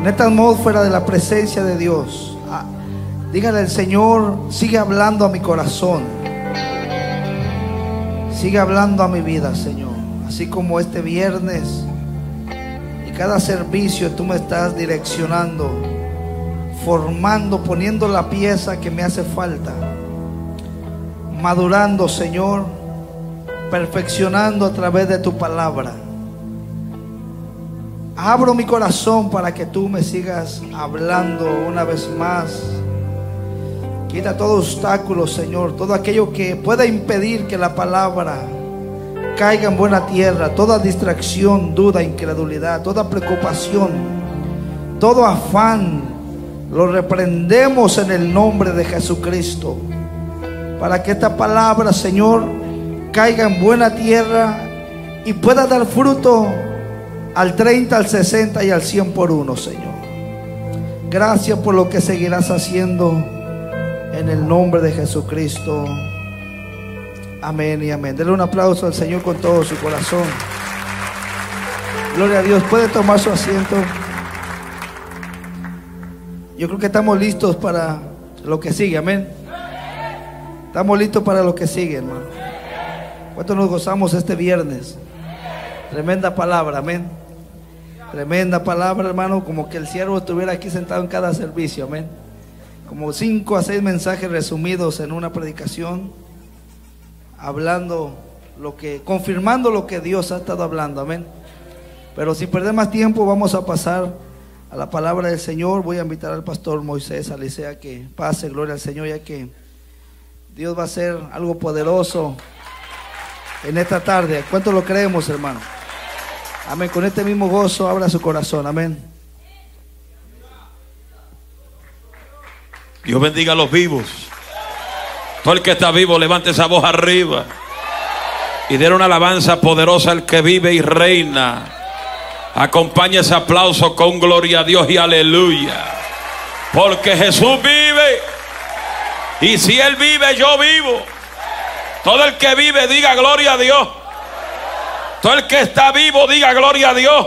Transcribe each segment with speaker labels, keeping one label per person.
Speaker 1: en esta atmósfera de la presencia de Dios, ah, dígale al Señor, sigue hablando a mi corazón. Sigue hablando a mi vida, Señor. Así como este viernes y cada servicio tú me estás direccionando, formando, poniendo la pieza que me hace falta. Madurando, Señor, perfeccionando a través de tu palabra. Abro mi corazón para que tú me sigas hablando una vez más. Quita todo obstáculo, Señor, todo aquello que pueda impedir que la palabra caiga en buena tierra, toda distracción, duda, incredulidad, toda preocupación, todo afán, lo reprendemos en el nombre de Jesucristo. Para que esta palabra, Señor, caiga en buena tierra y pueda dar fruto al 30, al 60 y al 100 por uno, Señor. Gracias por lo que seguirás haciendo en el nombre de Jesucristo. Amén y amén. Denle un aplauso al Señor con todo su corazón. Gloria a Dios. Puede tomar su asiento. Yo creo que estamos listos para lo que sigue. Amén. Estamos listos para lo que sigue, hermano. ¿Cuánto nos gozamos este viernes? Tremenda palabra, amén. Tremenda palabra, hermano, como que el siervo estuviera aquí sentado en cada servicio, amén. Como cinco a seis mensajes resumidos en una predicación, hablando lo que, confirmando lo que Dios ha estado hablando, amén. Pero sin perder más tiempo, vamos a pasar a la palabra del Señor. Voy a invitar al pastor Moisés Alicea que pase, gloria al Señor, ya que Dios va a hacer algo poderoso en esta tarde. ¿Cuánto lo creemos, hermano? Amén. Con este mismo gozo, abra su corazón. Amén.
Speaker 2: Dios bendiga a los vivos. Todo el que está vivo, levante esa voz arriba. Y dé una alabanza poderosa al que vive y reina. Acompañe ese aplauso con gloria a Dios y aleluya. Porque Jesús vive. Y si Él vive, yo vivo. Todo el que vive, diga gloria a Dios. Todo el que está vivo diga gloria a Dios.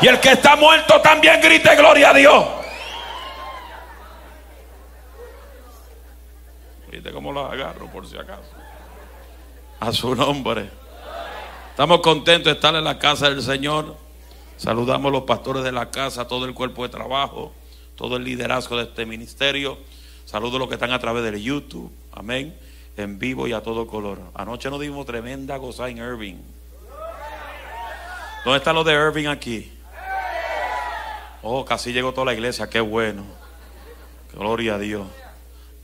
Speaker 2: Y el que está muerto también grite gloria a Dios. ¿Viste cómo los agarro por si acaso? A su nombre. Estamos contentos de estar en la casa del Señor. Saludamos a los pastores de la casa, todo el cuerpo de trabajo, todo el liderazgo de este ministerio. Saludos a los que están a través del YouTube. Amén. En vivo y a todo color. Anoche nos dimos tremenda goza en Irving. ¿Dónde están los de Irving aquí? Oh, casi llegó toda la iglesia, qué bueno. Gloria a Dios.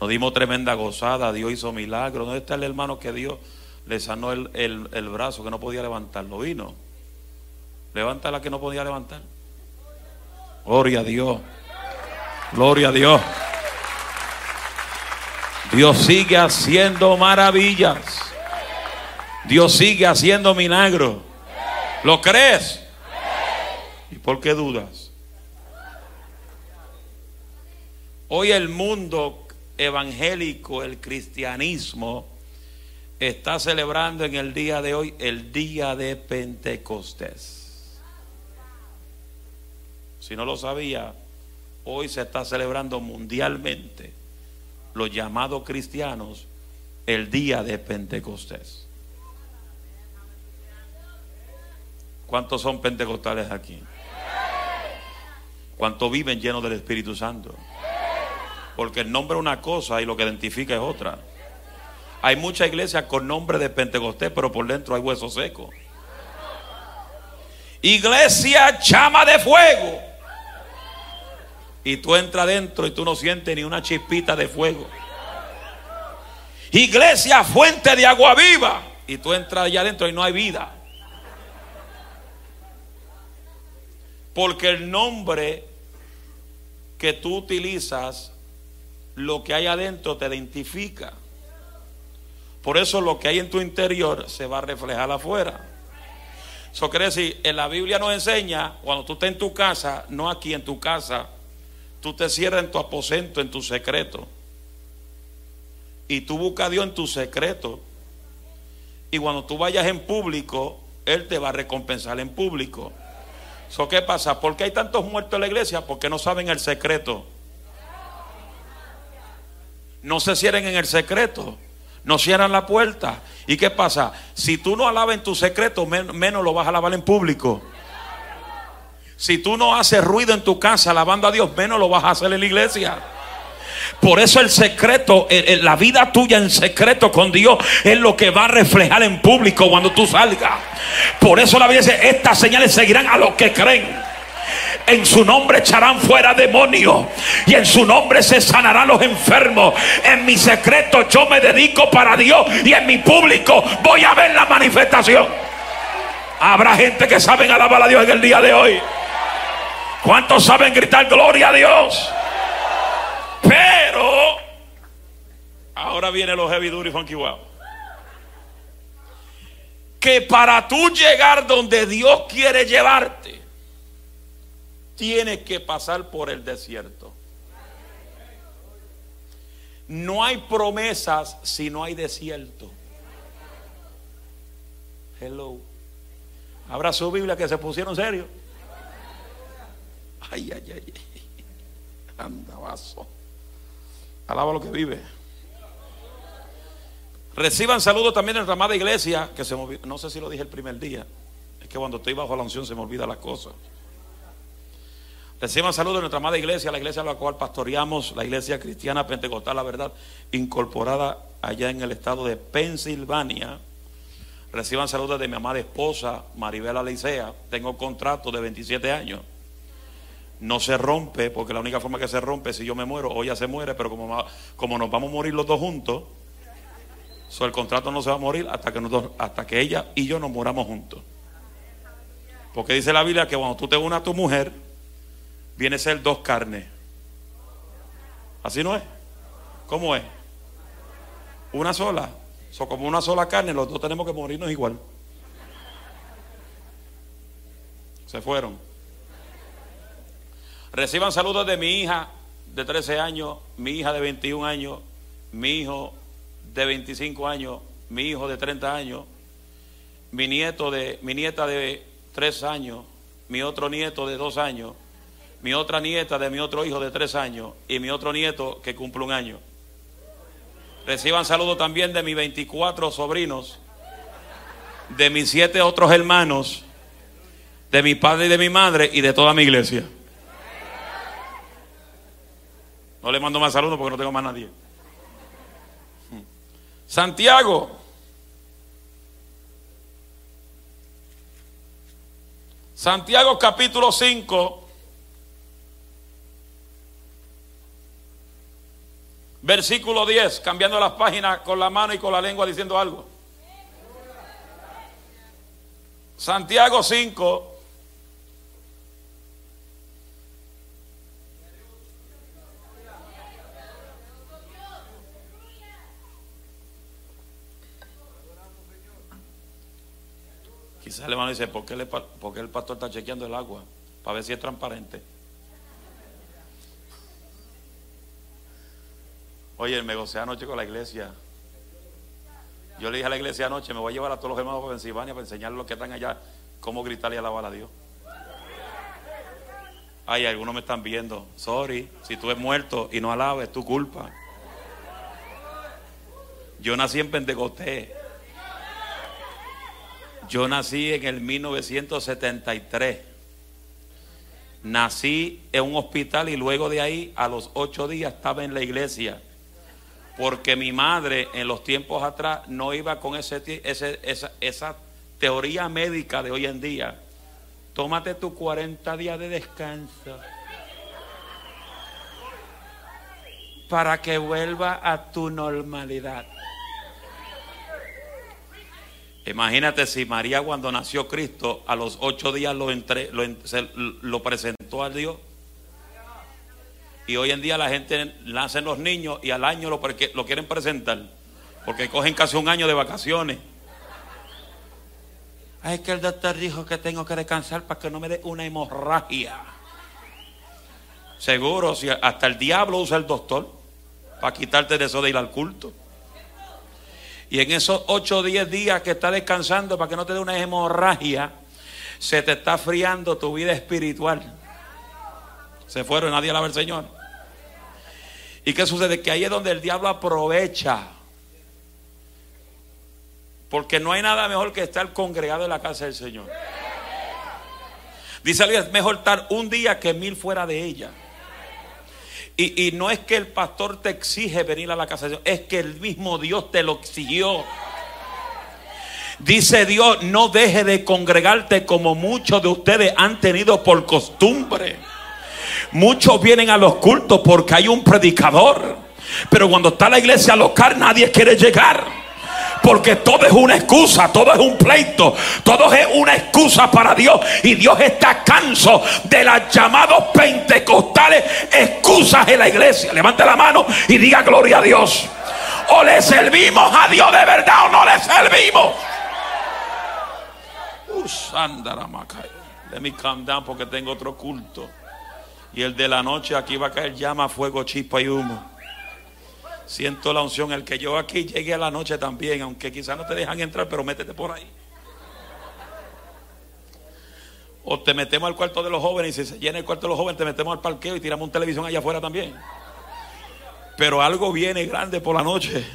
Speaker 2: Nos dimos tremenda gozada, Dios hizo milagros. ¿Dónde está el hermano que Dios le sanó el, el brazo que no podía levantarlo? Vino. Levanta la que no podía levantar. Gloria a Dios. Gloria a Dios. Dios sigue haciendo maravillas. Dios sigue haciendo milagros. ¿Lo crees? ¿Y por qué dudas? Hoy el mundo evangélico, el cristianismo, está celebrando en el día de hoy el día de Pentecostés. Si no lo sabía, hoy se está celebrando mundialmente los llamados cristianos el día de Pentecostés. ¿Cuántos son pentecostales aquí? ¿Cuántos viven llenos del Espíritu Santo? Porque el nombre es una cosa y lo que identifica es otra. Hay muchas iglesias con nombre de Pentecostés, pero por dentro hay hueso seco. Iglesia llama de fuego. Y tú entras adentro y tú no sientes ni una chispita de fuego. Iglesia fuente de agua viva. Y tú entras allá adentro y no hay vida. Porque el nombre que tú utilizas, lo que hay adentro te identifica. Por eso lo que hay en tu interior se va a reflejar afuera. Eso quiere decir, en la Biblia nos enseña, cuando tú estás en tu casa, no aquí en tu casa, tú te cierras en tu aposento, en tu secreto. Y tú buscas a Dios en tu secreto. Y cuando tú vayas en público, Él te va a recompensar en público. So, ¿Qué pasa? ¿Por qué hay tantos muertos en la iglesia? Porque no saben el secreto. No se cierren en el secreto. No cierran la puerta. ¿Y qué pasa? Si tú no alabas en tu secreto, menos lo vas a alabar en público. Si tú no haces ruido en tu casa alabando a Dios, menos lo vas a hacer en la iglesia. Por eso el secreto, la vida tuya en secreto con Dios es lo que va a reflejar en público cuando tú salgas. Por eso la Biblia dice, estas señales seguirán a los que creen. En su nombre echarán fuera demonios. Y en su nombre se sanarán los enfermos. En mi secreto yo me dedico para Dios. Y en mi público voy a ver la manifestación. Habrá gente que saben alabar a Dios en el día de hoy. ¿Cuántos saben gritar gloria a Dios? Pero ahora viene los heavy duty funky wow. Que para tú llegar donde Dios quiere llevarte, tienes que pasar por el desierto. No hay promesas si no hay desierto. Hello. Habrá su Biblia que se pusieron serio. Ay, ay, ay. Anda, vaso. Alaba lo que vive. Reciban saludos también de nuestra amada iglesia, que se no sé si lo dije el primer día. Es que cuando estoy bajo la unción se me olvida las cosas. Reciban saludos de nuestra amada iglesia, la iglesia a la cual pastoreamos, la iglesia cristiana pentecostal, la verdad, incorporada allá en el estado de Pensilvania. Reciban saludos de mi amada esposa, Maribela Licea. Tengo contrato de 27 años no se rompe, porque la única forma que se rompe es si yo me muero o ella se muere, pero como, como nos vamos a morir los dos juntos, el contrato no se va a morir hasta que, nosotros, hasta que ella y yo nos muramos juntos. Porque dice la Biblia que cuando tú te unas a tu mujer, viene a ser dos carnes. ¿Así no es? ¿Cómo es? Una sola. So, como una sola carne, los dos tenemos que morirnos igual. Se fueron. Reciban saludos de mi hija de 13 años, mi hija de 21 años, mi hijo de 25 años, mi hijo de 30 años, mi nieto de mi nieta de 3 años, mi otro nieto de 2 años, mi otra nieta de mi otro hijo de 3 años y mi otro nieto que cumple un año. Reciban saludos también de mis 24 sobrinos, de mis 7 otros hermanos, de mi padre y de mi madre y de toda mi iglesia. No le mando más saludos porque no tengo más nadie. Santiago. Santiago capítulo 5. Versículo 10, cambiando las páginas con la mano y con la lengua diciendo algo. Santiago 5, Quizás el hermano dice, ¿por qué, el pastor está chequeando el agua? Para ver si es transparente. Oye, me gocé anoche con la iglesia. Yo le dije a la iglesia anoche, me voy a llevar a todos los hermanos de Pensilvania para enseñarles los que están allá cómo gritarle y alabar a Dios. Ay, algunos me están viendo. Sorry, si tú eres muerto y no alabas, es tu culpa. Yo nací en Pentecostés. Yo nací en el 1973. Nací en un hospital y luego de ahí, a los ocho días, estaba en la iglesia. Porque mi madre en los tiempos atrás no iba con ese, esa, esa teoría médica de hoy en día. Tómate tus 40 días de descanso para que vuelva a tu normalidad. Imagínate si María cuando nació Cristo a los ocho días lo, presentó a Dios. Y hoy en día la gente nace los niños y al año lo, lo quieren presentar. Porque cogen casi un año de vacaciones. Ay, que el doctor dijo que tengo que descansar para que no me dé una hemorragia. Seguro, si hasta el diablo usa el doctor para quitarte de eso de ir al culto. Y en esos 8 o 10 días que está descansando para que no te dé una hemorragia, Se te está friando tu vida espiritual. Se fueron, nadie alaba al Señor. ¿Y qué sucede? Que ahí es donde el diablo aprovecha. Porque no hay nada mejor que estar congregado en la casa del Señor. Dice alguien, es mejor estar un día que mil fuera de ella. Y, no es que el pastor te exige venir a la casa de Dios, es que el mismo Dios te lo exigió. Dice Dios, no deje de congregarte como muchos de ustedes han tenido por costumbre. Muchos vienen a los cultos porque hay un predicador. Pero cuando está la iglesia local nadie quiere llegar. Porque todo es una excusa, todo es un pleito, todo es una excusa para Dios. Y Dios está canso de las llamados pentecostales excusas en la iglesia. Levante la mano y diga gloria a Dios. O le servimos a Dios de verdad o no le servimos. Let me calm down porque tengo otro culto. Y el de la noche aquí va a caer llama, fuego, chispa y humo. Siento la unción. El que yo aquí llegue a la noche también, aunque quizás no te dejan entrar, pero métete por ahí. O te metemos al cuarto de los jóvenes y si se llena el cuarto de los jóvenes, te metemos al parqueo y tiramos un televisión allá afuera también. Pero algo viene grande por la noche.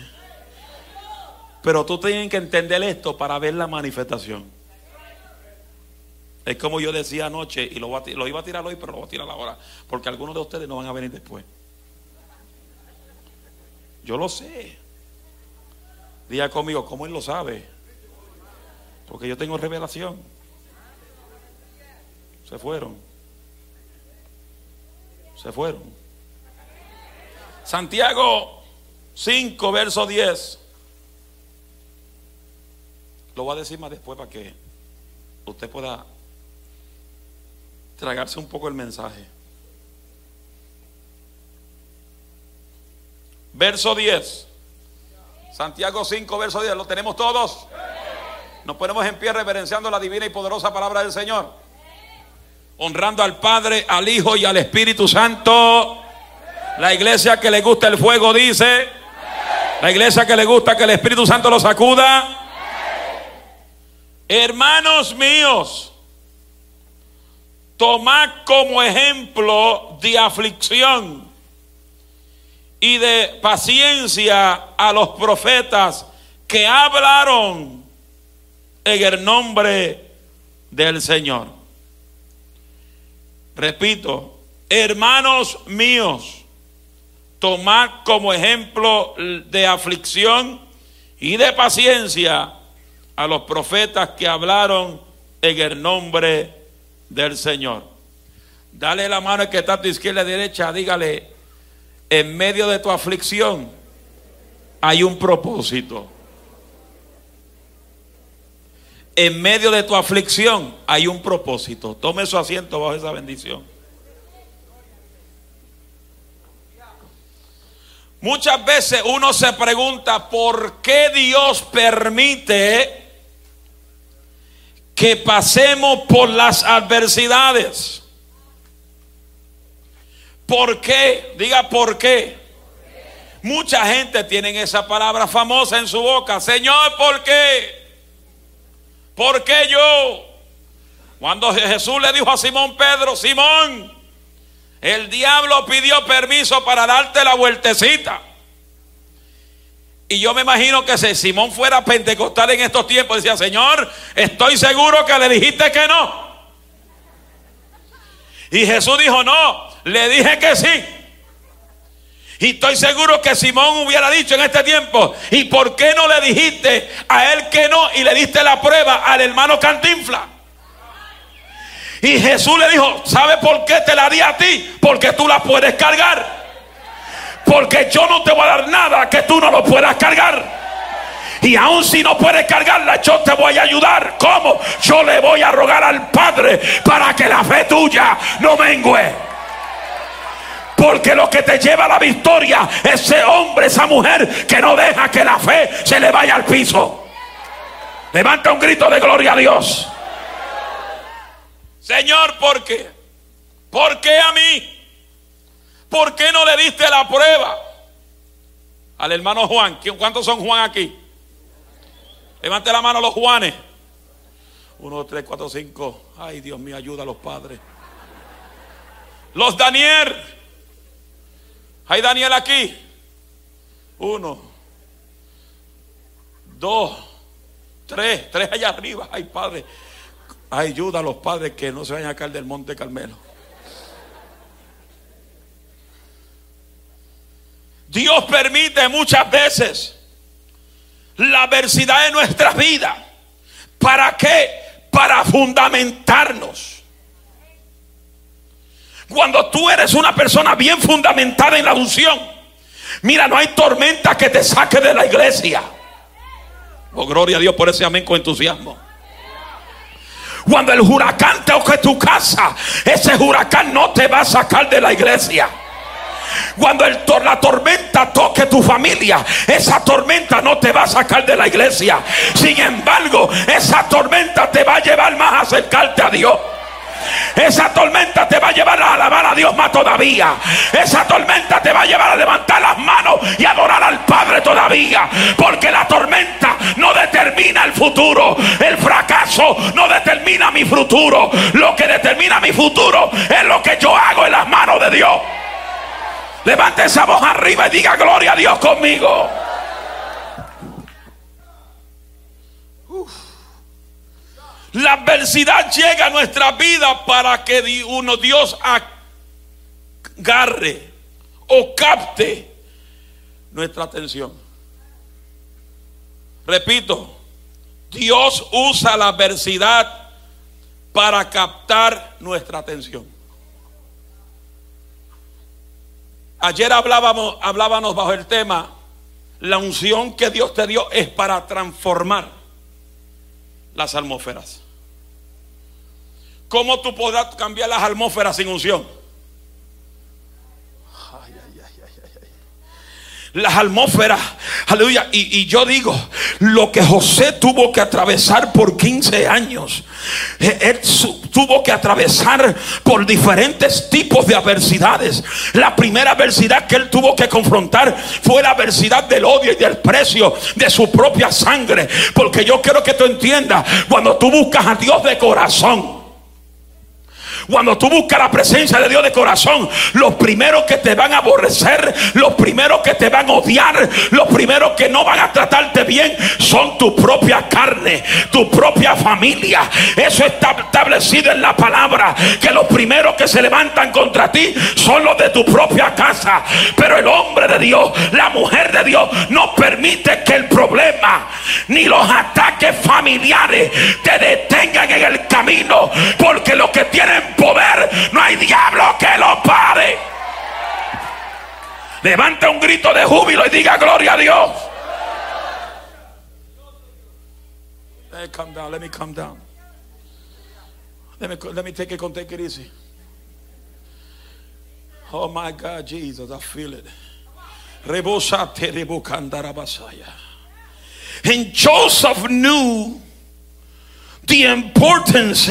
Speaker 2: Pero tú tienes que entender esto para ver la manifestación. Es como yo decía anoche, y lo, lo iba a tirar hoy, pero lo voy a tirar ahora, porque algunos de ustedes no van a venir después. Yo lo sé. Diga conmigo, ¿cómo él lo sabe? Porque yo tengo revelación. Se fueron. Se fueron. Santiago 5, verso 10. Lo voy a decir más después para que usted pueda tragarse un poco el mensaje. Verso 10. Santiago 5, verso 10. ¿Lo tenemos todos? Nos ponemos en pie reverenciando la divina y poderosa palabra del Señor. Honrando al Padre, al Hijo y al Espíritu Santo. La iglesia que le gusta el fuego dice. La iglesia que le gusta que el Espíritu Santo lo sacuda. Hermanos míos, tomad como ejemplo de aflicción y de paciencia a los profetas que hablaron en el nombre del Señor. Repito, hermanos míos, tomad como ejemplo de aflicción y de paciencia a los profetas que hablaron en el nombre del Señor. Dale la mano que está a tu izquierda y derecha, dígale, en medio de tu aflicción hay un propósito. En medio de tu aflicción hay un propósito. Tome su asiento bajo esa bendición. Muchas veces uno se pregunta por qué Dios permite que pasemos por las adversidades. ¿Por qué? Diga por qué. Mucha gente tiene esa palabra famosa en su boca. Señor, ¿por qué? ¿Por qué yo? Cuando Jesús le dijo a Simón Pedro, Simón, el diablo pidió permiso para darte la vueltecita. Y yo me imagino que si Simón fuera pentecostal en estos tiempos, decía, Señor, estoy seguro que le dijiste que no. Y Jesús dijo, no, le dije que sí. Y estoy seguro que Simón hubiera dicho en este tiempo, ¿y por qué no le dijiste a él que no y le diste la prueba al hermano Cantinfla? Y Jesús le dijo, ¿sabe por qué te la di a ti? Porque tú la puedes cargar. Porque yo no te voy a dar nada que tú no lo puedas cargar. Y aun si no puedes cargarla, yo te voy a ayudar. ¿Cómo? Yo le voy a rogar al Padre para que la fe tuya no mengue. Porque lo que te lleva a la victoria, ese hombre, esa mujer que no deja que la fe se le vaya al piso. Levanta un grito de gloria a Dios. Señor, ¿por qué? ¿Por qué a mí? ¿Por qué no le diste la prueba al hermano Juan? ¿Cuántos son Juan aquí? Levante la mano los Juanes. Uno, tres, cuatro, cinco. Ay, Dios mío, ayuda a los padres. Los Daniel. Hay Daniel aquí. Uno, dos, tres, tres allá arriba. Ay, padre. Ayuda a los padres que no se vayan a caer del monte Carmelo. Dios permite muchas veces la adversidad de nuestras vidas. ¿Para qué? Para fundamentarnos. Cuando tú eres una persona bien fundamentada en la unción, mira, no hay tormenta que te saque de la iglesia. Oh, gloria a Dios por ese amén con entusiasmo. Cuando el huracán toque tu casa, ese huracán no te va a sacar de la iglesia. Cuando el, la tormenta toque tu familia, esa tormenta no te va a sacar de la iglesia. Sin embargo, esa tormenta te va a llevar más a acercarte a Dios. Esa tormenta te va a llevar a alabar a Dios más todavía. Esa tormenta te va a llevar a levantar las manos y adorar al Padre todavía. Porque la tormenta no determina el futuro. El fracaso no determina mi futuro. Lo que determina mi futuro es lo que yo hago en las manos de Dios. Levante esa voz arriba y diga gloria a Dios conmigo. La adversidad llega a nuestra vida para que uno Dios agarre o capte nuestra atención. Repito, Dios usa la adversidad para captar nuestra atención. Ayer hablábamos, hablábamos bajo el tema, la unción que Dios te dio es para transformar las atmósferas. ¿Cómo tú podrás cambiar las atmósferas sin unción? Las atmósferas, aleluya. Y, y, yo digo, lo que José tuvo que atravesar por 15 años, eh, él tuvo que atravesar por diferentes tipos de adversidades. La primera adversidad que él tuvo que confrontar fue la adversidad del odio y del precio de su propia sangre. Porque yo quiero que tú entiendas, cuando tú buscas a Dios de corazón, cuando tú buscas la presencia de Dios de corazón, los primeros que te van a aborrecer, los primeros que te van a odiar, los primeros que no van a tratarte bien, son tu propia carne, tu propia familia. Eso está establecido en la palabra, que los primeros que se levantan contra ti son los de tu propia casa. Pero el hombre de Dios, la mujer de Dios, no permite que el problema ni los ataques familiares te detengan en el camino, porque lo que tienen poder, no hay diablo que lo pare. Levanta un grito de júbilo y diga gloria a Dios. Me come down. Let me come down. Let me, let me take it, take it easy. Oh my God, Jesus, I feel it. And Joseph knew the importance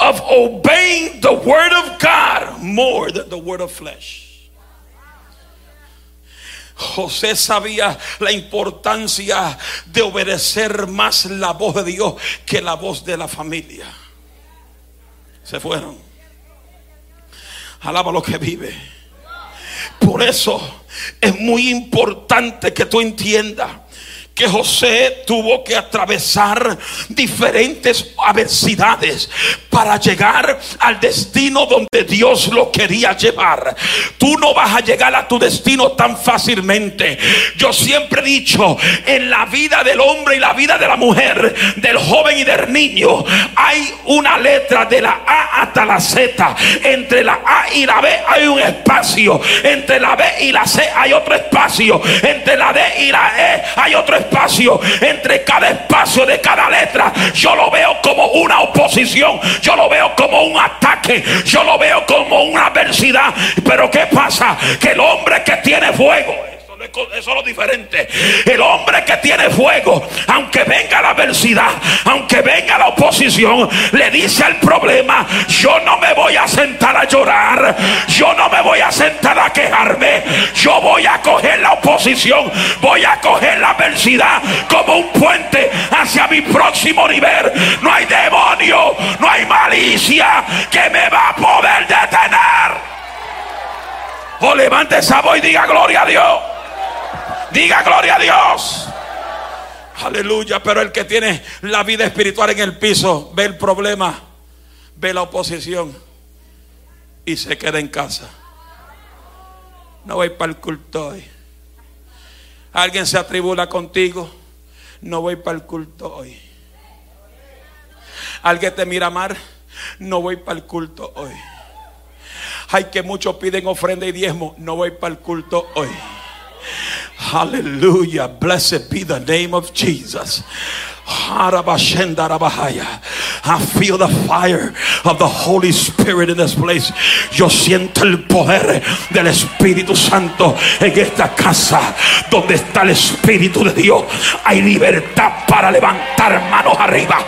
Speaker 2: of obeying the word of God more than the word of flesh. José sabía la importancia de obedecer más la voz de Dios que la voz de la familia. Se fueron. Alaba lo que vive. Por eso es muy importante que tú entiendas que José tuvo que atravesar diferentes adversidades para llegar al destino donde Dios lo quería llevar. Tú no vas a llegar a tu destino tan fácilmente. Yo siempre he dicho, en la vida del hombre y la vida de la mujer, del joven y del niño, hay una letra de la A hasta la Z. Entre la A y la B hay un espacio. Entre la B y la C hay otro espacio. Entre la D y la E hay otro espacio espacio, entre cada espacio de cada letra, yo lo veo como una oposición, yo lo veo como un ataque, yo lo veo como una adversidad. Pero ¿qué pasa? Que el hombre que tiene fuego eso es lo diferente. El hombre que tiene fuego, aunque venga la adversidad, aunque venga la oposición, le dice al problema, yo no me voy a sentar a llorar, yo no me voy a sentar a quejarme, yo voy a coger la oposición, voy a coger la adversidad como un puente hacia mi próximo nivel. No hay demonio, no hay malicia que me va a poder detener. O levante esa voz y diga gloria a Dios. Diga gloria a Dios. Aleluya, pero el que tiene la vida espiritual en el piso ve el problema, ve la oposición y se queda en casa. No voy para el culto hoy. Alguien se atribula contigo, no voy para el culto hoy. Alguien te mira mal, no voy para el culto hoy. Hay que muchos piden ofrenda y diezmo, no voy para el culto hoy. Hallelujah. Blessed be the name of Jesus. I feel the fire of the Holy Spirit in this place. Yo siento el poder del Espíritu Santo en esta casa donde está el Espíritu de Dios. Hay libertad para levantar manos arriba.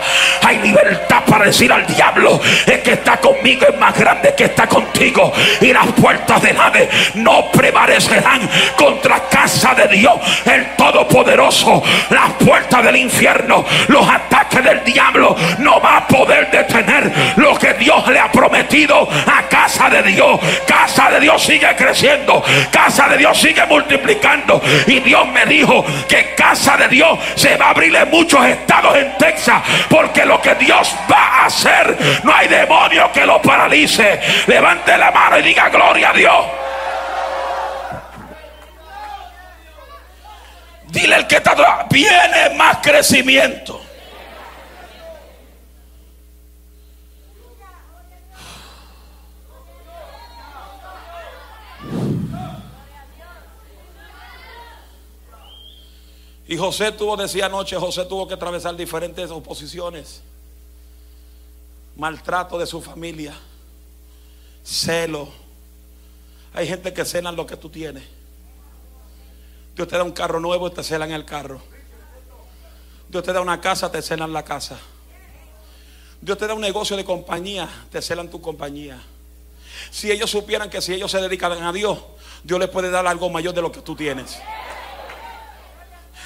Speaker 2: Hay libertad para decir al diablo: Es que está conmigo es más grande que está contigo. Y las puertas de Hades no prevalecerán contra casa de Dios, el Todopoderoso. Las puertas del infierno los ataques del diablo no va a poder detener lo que Dios le ha prometido a casa de Dios. Casa de Dios sigue creciendo, casa de Dios sigue multiplicando. Y Dios me dijo que casa de Dios se va a abrir en muchos estados en Texas, porque lo que Dios va a hacer, no hay demonio que lo paralice. Levante la mano y diga gloria a Dios. Dile el que está viene más crecimiento. Y José tuvo, decía anoche, José tuvo que atravesar diferentes oposiciones, maltrato de su familia, celo. Hay gente que cena lo que tú tienes. Dios te da un carro nuevo te celan el carro. Dios te da una casa, te celan la casa. Dios te da un negocio de compañía, te celan tu compañía. Si ellos supieran que si ellos se dedican a Dios, Dios les puede dar algo mayor de lo que tú tienes.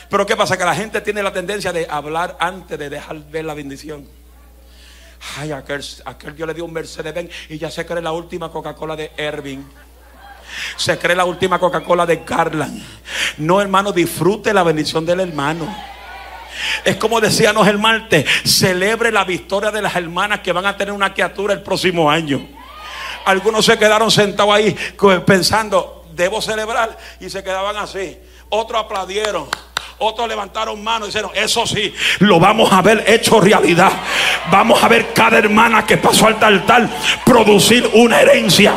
Speaker 2: Pero ¿qué pasa? Que la gente tiene la tendencia de hablar antes de dejar ver la bendición. Ay, aquel, aquel yo le dio un Mercedes Benz y ya se cree la última Coca-Cola de Ervin. Se cree la última Coca-Cola de Garland. No, hermano, disfrute la bendición del hermano. Es como decíamos el martes, celebre la victoria de las hermanas que van a tener una criatura el próximo año. Algunos se quedaron sentados ahí pensando, debo celebrar, y se quedaban así. Otros aplaudieron. Otros levantaron manos y dijeron, eso sí, lo vamos a ver hecho realidad. Vamos a ver cada hermana que pasó al altar producir una herencia.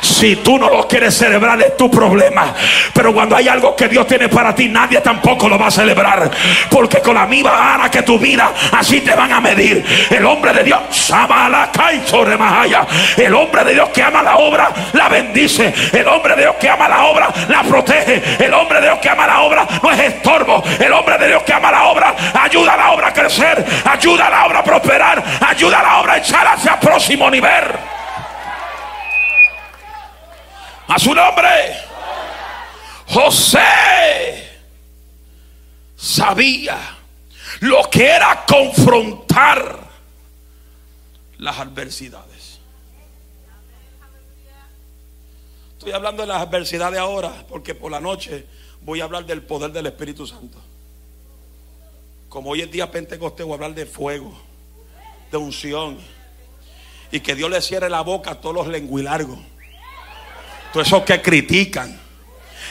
Speaker 2: Si tú no lo quieres celebrar es tu problema. Pero cuando hay algo que Dios tiene para ti, nadie tampoco lo va a celebrar. Porque con la misma vara que tu vida, así te van a medir. El hombre de Dios, el hombre de Dios que ama la obra, la bendice. El hombre de Dios que ama la obra, la protege. El hombre de Dios que ama la obra, no es estorbo. El hombre de Dios que ama la obra, ayuda a la obra a crecer, ayuda a la obra a prosperar, ayuda a la obra a echar hacia el próximo nivel. A su nombre. José sabía lo que era confrontar las adversidades. Estoy hablando de las adversidades ahora porque por la noche voy a hablar del poder del Espíritu Santo. Como hoy es día Pentecostés voy a hablar de fuego, de unción y que Dios le cierre la boca a todos los lenguilargos todos esos que critican.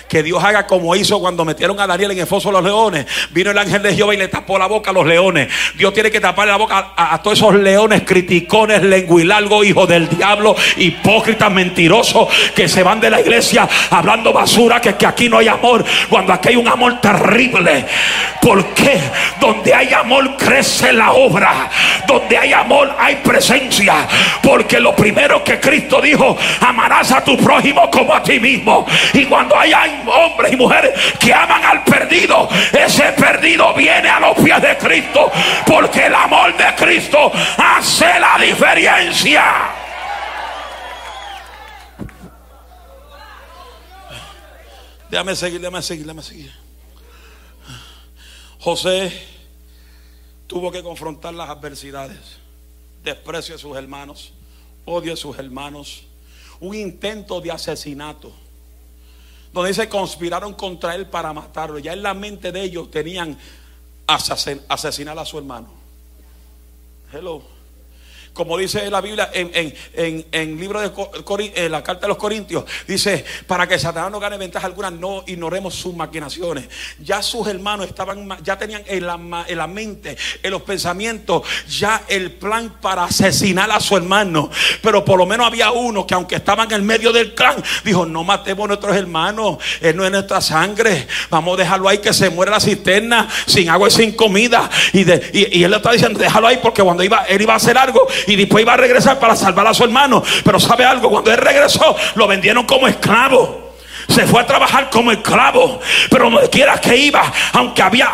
Speaker 2: Que Dios haga como hizo cuando metieron a Daniel en el foso de los leones. Vino el ángel de Jehová y le tapó la boca a los leones. Dios tiene que taparle la boca a, todos esos leones criticones, lenguilargos, hijos del diablo, hipócritas, mentirosos, que se van de la iglesia hablando basura, que, que aquí no hay amor, cuando aquí hay un amor terrible. Porque donde hay amor crece la obra. Donde hay amor hay presencia. Porque lo primero que Cristo dijo, amarás a tu prójimo como a ti mismo. Y cuando hay hombres y mujeres que aman al perdido, ese perdido viene a los pies de Cristo, porque el amor de Cristo hace la diferencia. Déjame seguir, déjame seguir, déjame seguir. José tuvo que confrontar las adversidades, desprecio de sus hermanos, odio de sus hermanos, un intento de asesinato, donde se conspiraron contra él para matarlo. Ya en la mente de ellos tenían asesinar a su hermano. Hello como dice la Biblia en, en, libro de en la carta de los Corintios, dice, para que Satanás no gane ventaja alguna, no ignoremos sus maquinaciones. Ya sus hermanos estaban, ya tenían en la, en la mente, en los pensamientos, ya el plan para asesinar a su hermano. Pero por lo menos había uno que aunque estaba en el medio del clan, dijo, no matemos a nuestros hermanos, él no es nuestra sangre, vamos a dejarlo ahí que se muera la cisterna, sin agua y sin comida. Y, de, y, él le estaba diciendo, déjalo ahí porque cuando iba, él iba a hacer algo, y después iba a regresar para salvar a su hermano. Pero sabe algo, cuando él regresó, lo vendieron como esclavo se fue a trabajar como esclavo. Pero donde quiera que iba, aunque había,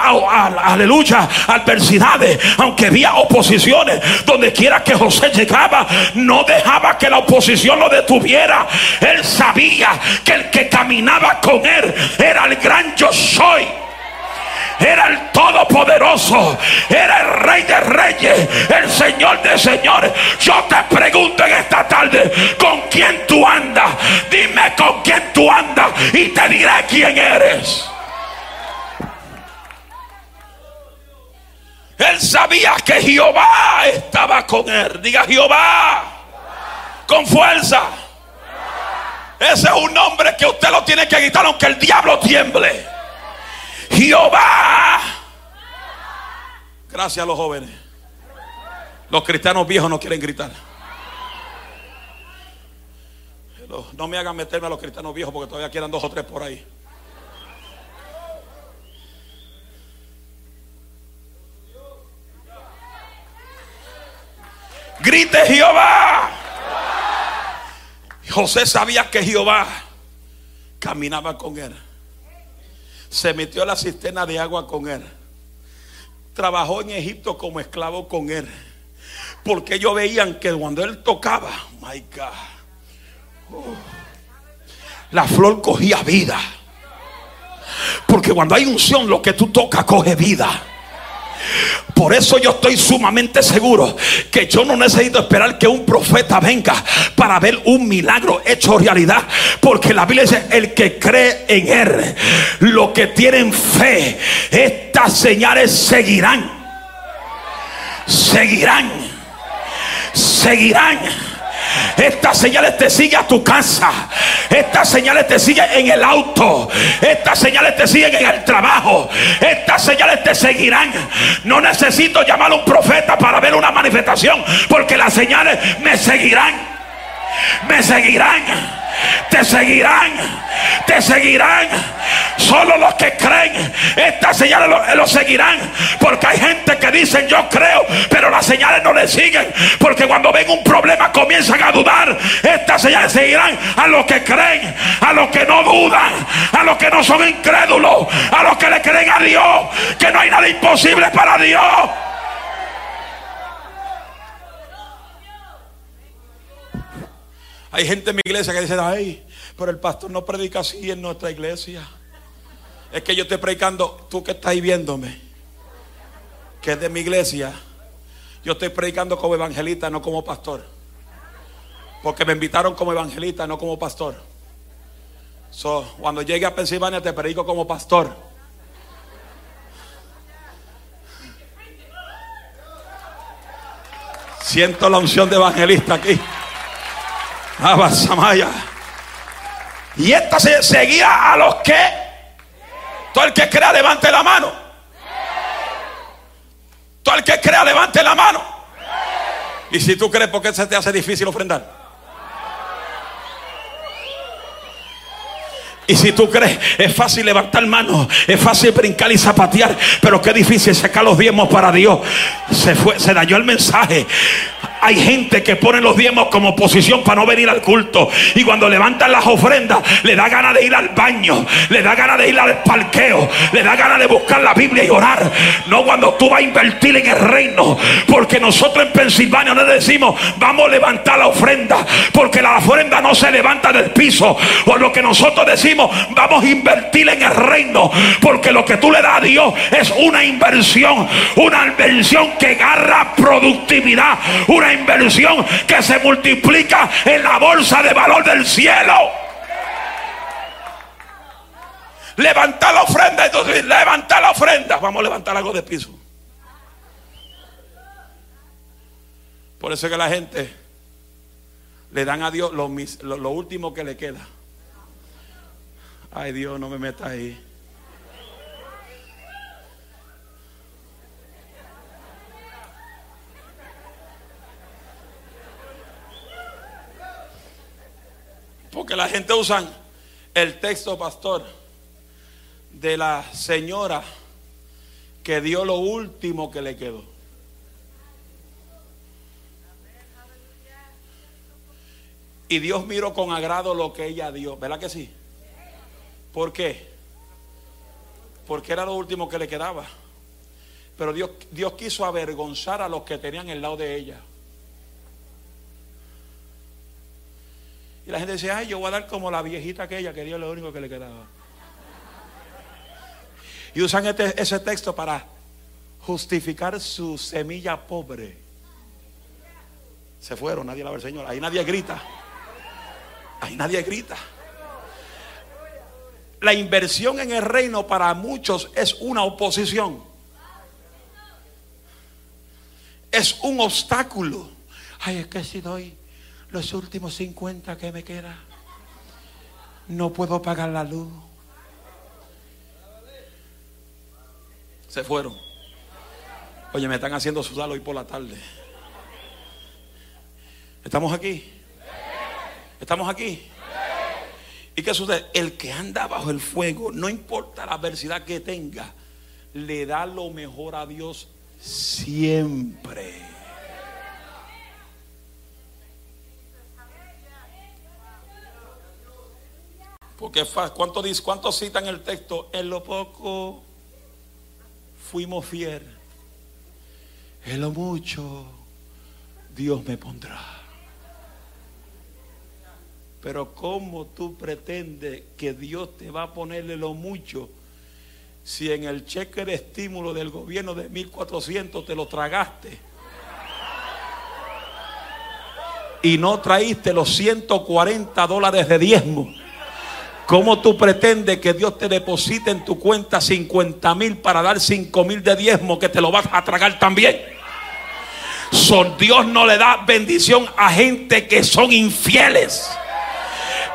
Speaker 2: aleluya, adversidades, aunque había oposiciones, donde quiera que José llegaba, no dejaba que la oposición lo detuviera. Él sabía que el que caminaba con él era el gran yo soy era el Todopoderoso, era el Rey de Reyes, el Señor de Señores. Yo te pregunto en esta tarde, ¿con quién tú andas? Dime con quién tú andas y te diré quién eres. Él sabía que Jehová estaba con él. Diga Jehová. Con fuerza. Ese es un nombre que usted lo tiene que gritar aunque el diablo tiemble. Jehová. Gracias a los jóvenes. Los cristianos viejos no quieren gritar. No me hagan meterme a los cristianos viejos porque todavía quedan dos o tres por ahí. Grite Jehová. José sabía que Jehová caminaba con él se metió a la cisterna de agua con él. Trabajó en Egipto como esclavo con él. Porque ellos veían que cuando él tocaba, my God, uh, la flor cogía vida. Porque cuando hay unción, lo que tú tocas coge vida. Por eso yo estoy sumamente seguro que yo no necesito esperar que un profeta venga para ver un milagro hecho realidad. Porque la Biblia dice, el que cree en él, lo que tienen fe, estas señales seguirán. Seguirán. Seguirán estas señales te siguen a tu casa. Estas señales te siguen en el auto. Estas señales te siguen en el trabajo. Estas señales te seguirán. No necesito llamar a un profeta para ver una manifestación. Porque las señales me seguirán. Me seguirán te seguirán, te seguirán. Solo los que creen, estas señales lo, seguirán. Porque hay gente que dicen yo creo, pero las señales no le siguen. Porque cuando ven un problema comienzan a dudar. Estas señales seguirán a los que creen, a los que no dudan, a los que no son incrédulos, a los que le creen a Dios, que no hay nada imposible para Dios. Hay gente en mi iglesia que dice, ay, pero el pastor no predica así en nuestra iglesia. Es que yo estoy predicando, tú que estás ahí viéndome, que es de mi iglesia, yo estoy predicando como evangelista, no como pastor. Porque me invitaron como evangelista, no como pastor. So, cuando llegue a Pensilvania te predico como pastor. Siento la unción de evangelista aquí. Samaya. Y esta se seguía a los que. Todo el que crea, levante la mano. Todo el que crea, levante la mano. Y si tú crees, ¿por qué se te hace difícil ofrendar? Y si tú crees, es fácil levantar manos, es fácil brincar y zapatear, pero qué difícil sacar los diezmos para Dios. Se fue, se dañó el mensaje. Hay gente que pone los diezmos como posición para no venir al culto. Y cuando levantan las ofrendas, le da ganas de ir al baño, le da ganas de ir al parqueo, le da ganas de buscar la Biblia y orar. No cuando tú vas a invertir en el reino. Porque nosotros en Pensilvania no decimos, vamos a levantar la ofrenda. Porque la ofrenda no se levanta del piso. Por lo que nosotros decimos, vamos a invertir en el reino. Porque lo que tú le das a Dios es una inversión. Una inversión que agarra productividad. Una inversión que se multiplica en la bolsa de valor del cielo. Levantar la ofrenda. Entonces, levantar la ofrenda. Vamos a levantar algo de piso. Por eso es que la gente le dan a Dios lo, último que le queda. Ay Dios, no me meta ahí. Porque la gente usa el texto, pastor, de la señora que dio lo último que le quedó. Y Dios miró con agrado lo que ella dio. ¿Verdad que sí? ¿Por qué? Porque era lo último que le quedaba. Pero Dios, Dios quiso avergonzar a los que tenían el lado de ella. Y la gente dice, ay, yo voy a dar como la viejita aquella que dio lo único que le quedaba. Y usan este, ese texto para justificar su semilla pobre. Se fueron, nadie la ve, Señor. Ahí nadie grita. Ahí nadie grita. La inversión en el reino para muchos es una oposición. Es un obstáculo. Ay, es que si doy los últimos 50 que me queda, no puedo pagar la luz. Se fueron. Oye, me están haciendo sudar hoy por la tarde. ¿Estamos aquí? ¿Estamos aquí? ¿Y qué sucede? El que anda bajo el fuego, no importa la adversidad que tenga, le da lo mejor a Dios siempre. Porque ¿cuánto, ¿cuánto citan el texto? En lo poco fuimos fieles. En lo mucho Dios me pondrá. Pero ¿cómo tú pretendes que Dios te va a ponerle lo mucho si en el cheque de estímulo del gobierno de 1400 te lo tragaste? Y no traíste los 140 dólares de diezmo. ¿Cómo tú pretendes que Dios te deposite en tu cuenta 50 mil para dar 5 mil de diezmo que te lo vas a tragar también? Son Dios no le da bendición a gente que son infieles.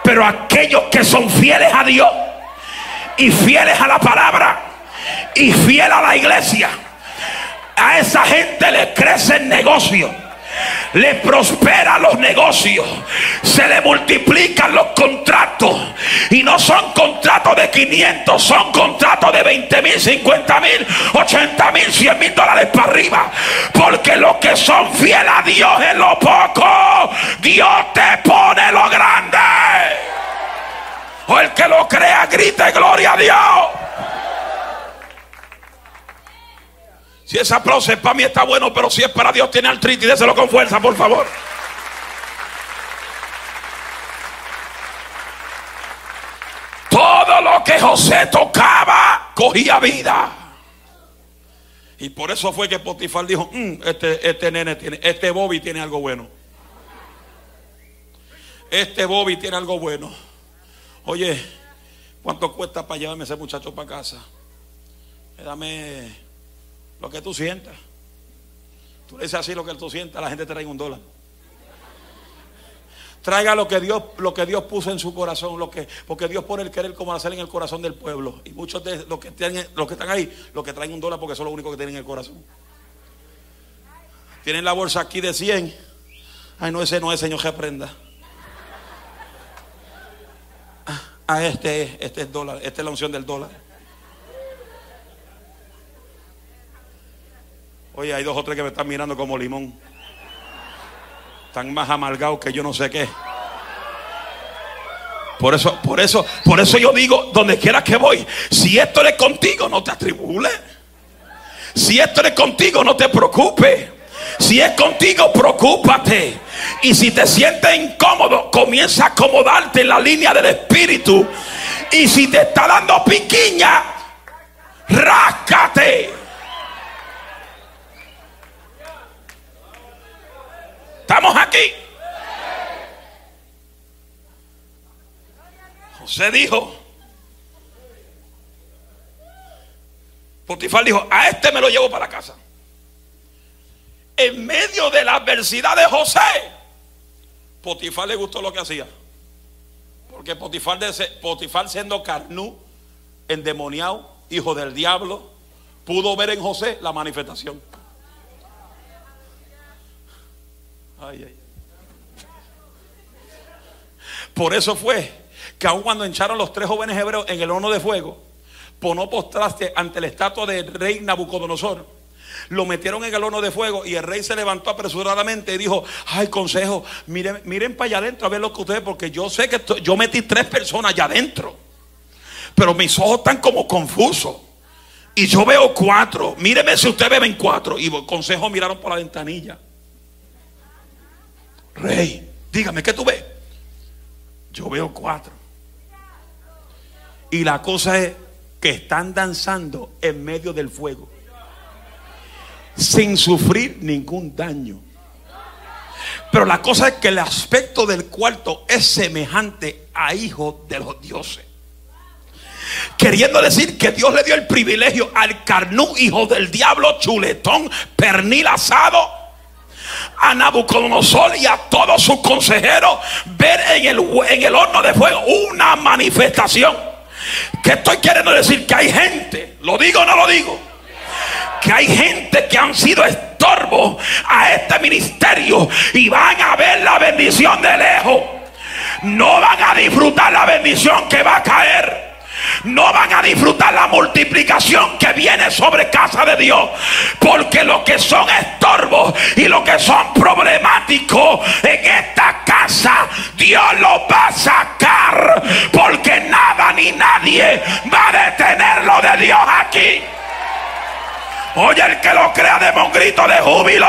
Speaker 2: Pero aquellos que son fieles a Dios y fieles a la palabra y fieles a la iglesia, a esa gente le crece el negocio le prospera los negocios, se le multiplican los contratos y no son contratos de 500, son contratos de 20 mil, 50 mil, 80 mil, 100 mil dólares para arriba. Porque los que son fieles a Dios en lo poco, Dios te pone lo grande. O el que lo crea, grite gloria a Dios. Si ese aplauso es para mí está bueno, pero si es para Dios tiene artritis, déselo con fuerza, por favor. Todo lo que José tocaba cogía vida. Y por eso fue que Potifar dijo, mm, este, este nene tiene, este Bobby tiene algo bueno. Este Bobby tiene algo bueno. Oye, ¿cuánto cuesta para llevarme ese muchacho para casa? Dame lo que tú sientas. Tú le dices así lo que tú sientas, la gente te trae un dólar. Traiga lo que Dios, lo que Dios puso en su corazón, lo que, porque Dios pone el querer como hacer en el corazón del pueblo. Y muchos de los que, tienen, los que están ahí, los que traen un dólar porque son los únicos que tienen el corazón. Tienen la bolsa aquí de 100. Ay, no, ese no es, Señor, que aprenda. Ah, ah, este es, este es dólar, esta es la unción del dólar. Oye, hay dos o tres que me están mirando como limón. Están más amargados que yo no sé qué. Por eso, por eso, por eso yo digo, donde quiera que voy, si esto es contigo, no te atribules. Si esto es contigo, no te preocupes. Si es contigo, preocúpate. Y si te sientes incómodo, comienza a acomodarte en la línea del espíritu. Y si te está dando piquiña, ráscate. Estamos aquí. José dijo, Potifar dijo, a este me lo llevo para casa. En medio de la adversidad de José, Potifar le gustó lo que hacía. Porque Potifar, Potifar siendo carnú, endemoniado, hijo del diablo, pudo ver en José la manifestación. Por eso fue que aun cuando echaron los tres jóvenes hebreos en el horno de fuego, por no ante la estatua del rey Nabucodonosor, lo metieron en el horno de fuego y el rey se levantó apresuradamente y dijo, ay consejo, miren, miren para allá adentro a ver lo que ustedes, porque yo sé que yo metí tres personas allá adentro, pero mis ojos están como confusos. Y yo veo cuatro, míreme si ustedes ven cuatro. Y consejo miraron por la ventanilla. Rey, dígame, ¿qué tú ves? Yo veo cuatro. Y la cosa es que están danzando en medio del fuego. Sin sufrir ningún daño. Pero la cosa es que el aspecto del cuarto es semejante a hijo de los dioses. Queriendo decir que Dios le dio el privilegio al carnú, hijo del diablo, chuletón, pernil asado, a Nabucodonosor y a todos sus consejeros ver en el, en el horno de fuego una manifestación. ¿Qué estoy queriendo decir? Que hay gente, lo digo o no lo digo, que hay gente que han sido estorbo a este ministerio y van a ver la bendición de lejos. No van a disfrutar la bendición que va a caer no van a disfrutar la multiplicación que viene sobre casa de Dios. Porque lo que son estorbos y lo que son problemáticos en esta casa, Dios los va a sacar. Porque nada ni nadie va a detener lo de Dios aquí. Oye, el que lo crea, de un grito de júbilo.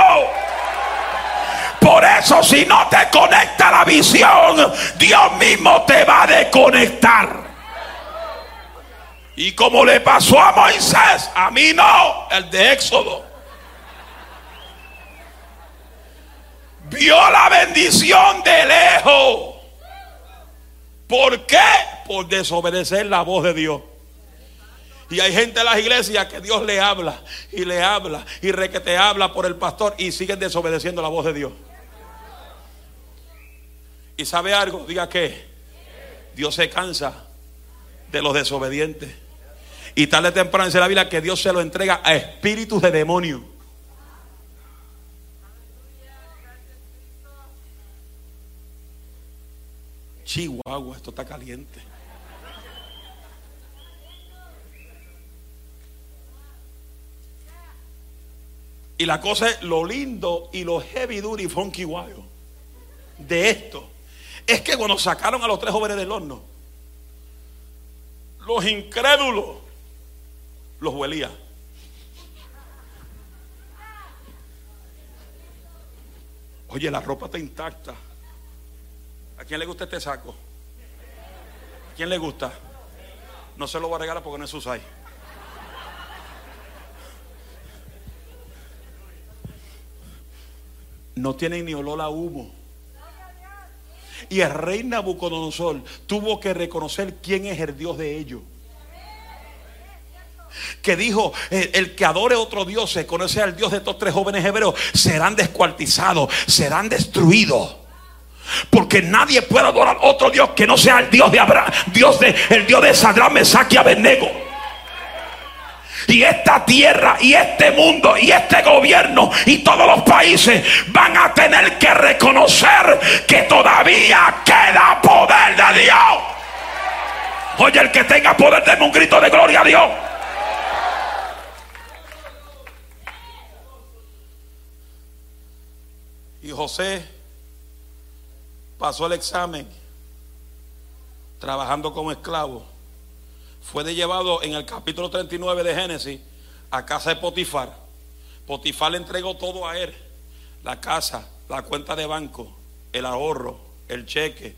Speaker 2: Por eso si no te conecta la visión, Dios mismo te va a desconectar. Y como le pasó a Moisés, a mí no, el de Éxodo. Vio la bendición de lejos. ¿Por qué? Por desobedecer la voz de Dios. Y hay gente en las iglesias que Dios le habla y le habla y re que te habla por el pastor y siguen desobedeciendo la voz de Dios. ¿Y sabe algo? Diga que Dios se cansa de los desobedientes. Y tarde o temprano dice la Biblia que Dios se lo entrega a espíritus de demonio. Chihuahua, esto está caliente. Y la cosa es lo lindo y lo heavy duty funky wild de esto. Es que cuando sacaron a los tres jóvenes del horno, los incrédulos los huelía. Oye, la ropa está intacta. ¿A quién le gusta este saco? ¿A quién le gusta? No se lo voy a regalar porque no es usai. No tienen ni olor a humo. Y el rey Nabucodonosor tuvo que reconocer quién es el Dios de ellos que dijo, el, que adore otro Dios, se conoce al Dios de estos tres jóvenes hebreos, serán descuartizados, serán destruidos. Porque nadie puede adorar otro Dios que no sea el Dios de Abraham, Dios de, el Dios de Sadrán, Mesach y. Y esta tierra y este mundo y este gobierno y todos los países van a tener que reconocer que todavía queda poder de Dios. Oye, el que tenga poder, deme un grito de gloria a Dios. Y José pasó el examen trabajando como esclavo. Fue llevado en el capítulo 39 de Génesis a casa de Potifar. Potifar le entregó todo a él. la casa, la cuenta de banco, el ahorro, el cheque,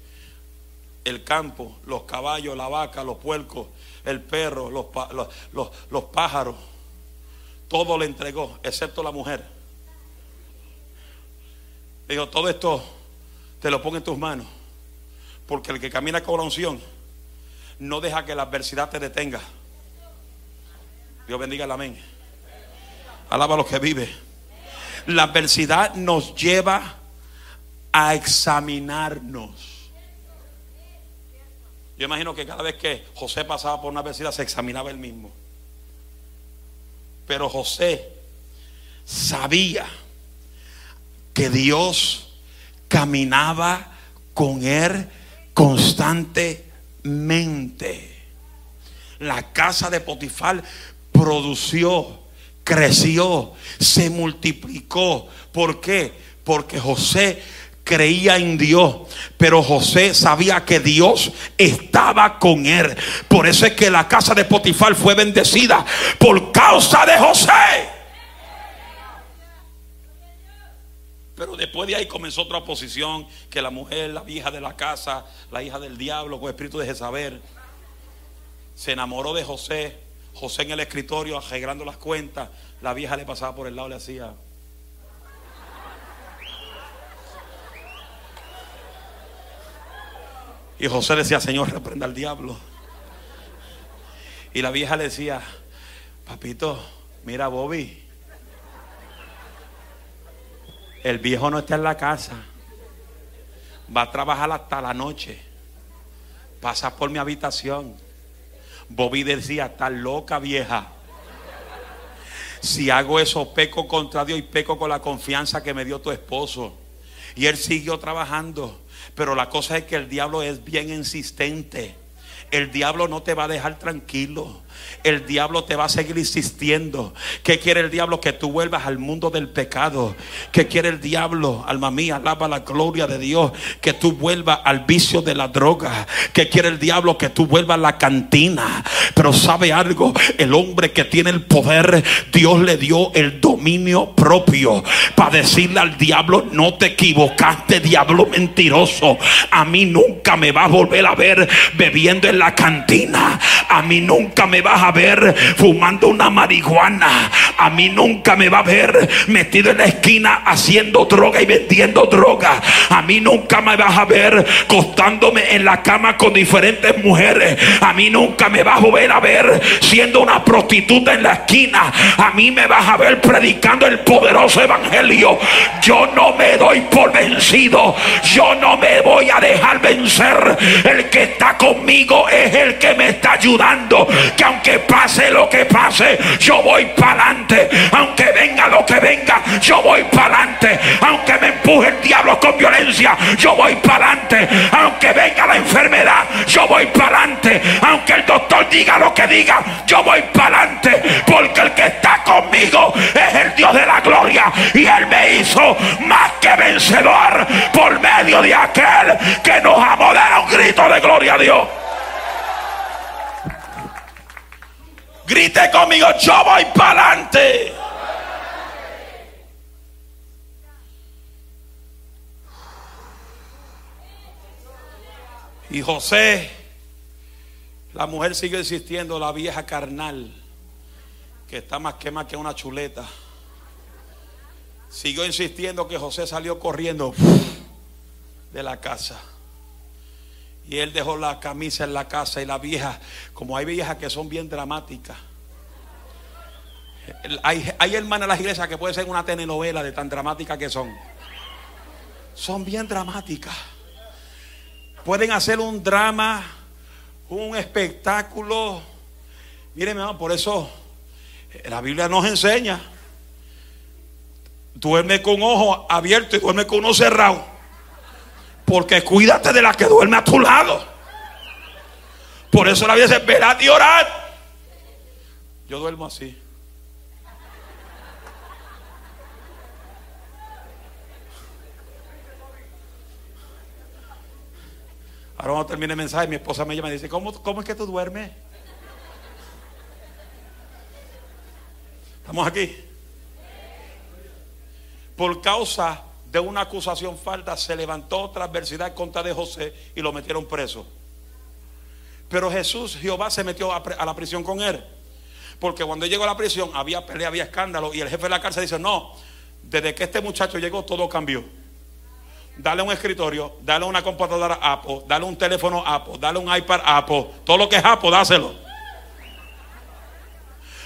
Speaker 2: el campo, los caballos, la vaca, los puercos, el perro, los pájaros. Todo le entregó, excepto la mujer. Dijo, todo esto te lo pongo en tus manos. Porque el que camina con la unción no deja que la adversidad te detenga. Dios bendiga el amén. Alaba a los que vive. La adversidad nos lleva a examinarnos. Yo imagino que cada vez que José pasaba por una adversidad se examinaba él mismo. Pero José sabía que Dios caminaba con él constantemente. La casa de Potifar produció, creció, se multiplicó. ¿Por qué? Porque José creía en Dios, pero José sabía que Dios estaba con él. Por eso es que la casa de Potifar fue bendecida por causa de José. Pero después de ahí comenzó otra oposición, que la mujer, la vieja de la casa, la hija del diablo, con espíritu de Jezabel, se enamoró de José. José en el escritorio, arreglando las cuentas, la vieja le pasaba por el lado, le hacía... Y José decía, Señor, reprenda al diablo. Y la vieja le decía, papito, mira Bobby, el viejo no está en la casa. Va a trabajar hasta la noche. Pasa por mi habitación. Bobby decía, está loca vieja. Si hago eso, peco contra Dios y peco con la confianza que me dio tu esposo. Y él siguió trabajando. Pero la cosa es que el diablo es bien insistente. El diablo no te va a dejar tranquilo el diablo te va a seguir insistiendo. ¿Qué quiere el diablo? Que tú vuelvas al mundo del pecado. ¿Qué quiere el diablo? Alma mía, alaba la gloria de Dios. Que tú vuelvas al vicio de la droga. ¿Qué quiere el diablo? Que tú vuelvas a la cantina. Pero sabe algo, el hombre que tiene el poder, Dios le dio el dominio propio para decirle al diablo, no te equivocaste, diablo mentiroso. A mí nunca me va a volver a ver bebiendo en la cantina. A mí nunca me va a ver fumando una marihuana. A mí nunca me va a ver metido en la esquina haciendo droga y vendiendo droga. A mí nunca me vas a ver costándome en la cama con diferentes mujeres. A mí nunca me vas a volver a ver siendo una prostituta en la esquina. A mí me vas a ver predicando el poderoso evangelio. Yo no me doy por vencido. Yo no me voy a dejar vencer. El que está conmigo es el que me está ayudando. Que aunque pase lo que pase, yo voy para adelante. Aunque venga lo que venga, yo voy para adelante. Aunque me empuje el diablo con violencia, yo voy para adelante. Aunque venga la enfermedad, yo voy para adelante. Aunque el doctor diga lo que diga, yo voy para adelante. Porque el que está conmigo es el Dios de la gloria. Y Él me hizo más que vencedor por medio de aquel que nos amó. Dar un grito de gloria a Dios. Grite conmigo, yo voy para adelante. Y José, la mujer sigue insistiendo, la vieja carnal, que está más quema que una chuleta. Siguió insistiendo que José salió corriendo de la casa. Y él dejó la camisa en la casa y la vieja, como hay viejas que son bien dramáticas. Hay, hermanas en las iglesias que puede ser una telenovela de tan dramática que son. Son bien dramáticas. Pueden hacer un drama, un espectáculo. Miren, por eso la Biblia nos enseña. Duerme con un ojo abierto y duerme con uno cerrado. Porque cuídate de la que duerme a tu lado. Por eso la vida dice, verá y orar. Yo duermo así. Ahora cuando termine el mensaje, mi esposa me llama y dice, ¿cómo, cómo es que tú duermes? ¿Estamos aquí? por causa de una acusación falta, se levantó otra adversidad contra de José y lo metieron preso. Pero Jesús, Jehová, se metió a, la prisión con él. Porque cuando llegó a la prisión había pelea, había escándalo. Y el jefe de la cárcel dice, no, desde que este muchacho llegó todo cambió. Dale un escritorio, dale una computadora Apple, dale un teléfono Apple, dale un iPad Apple. Todo lo que es Apple, dáselo.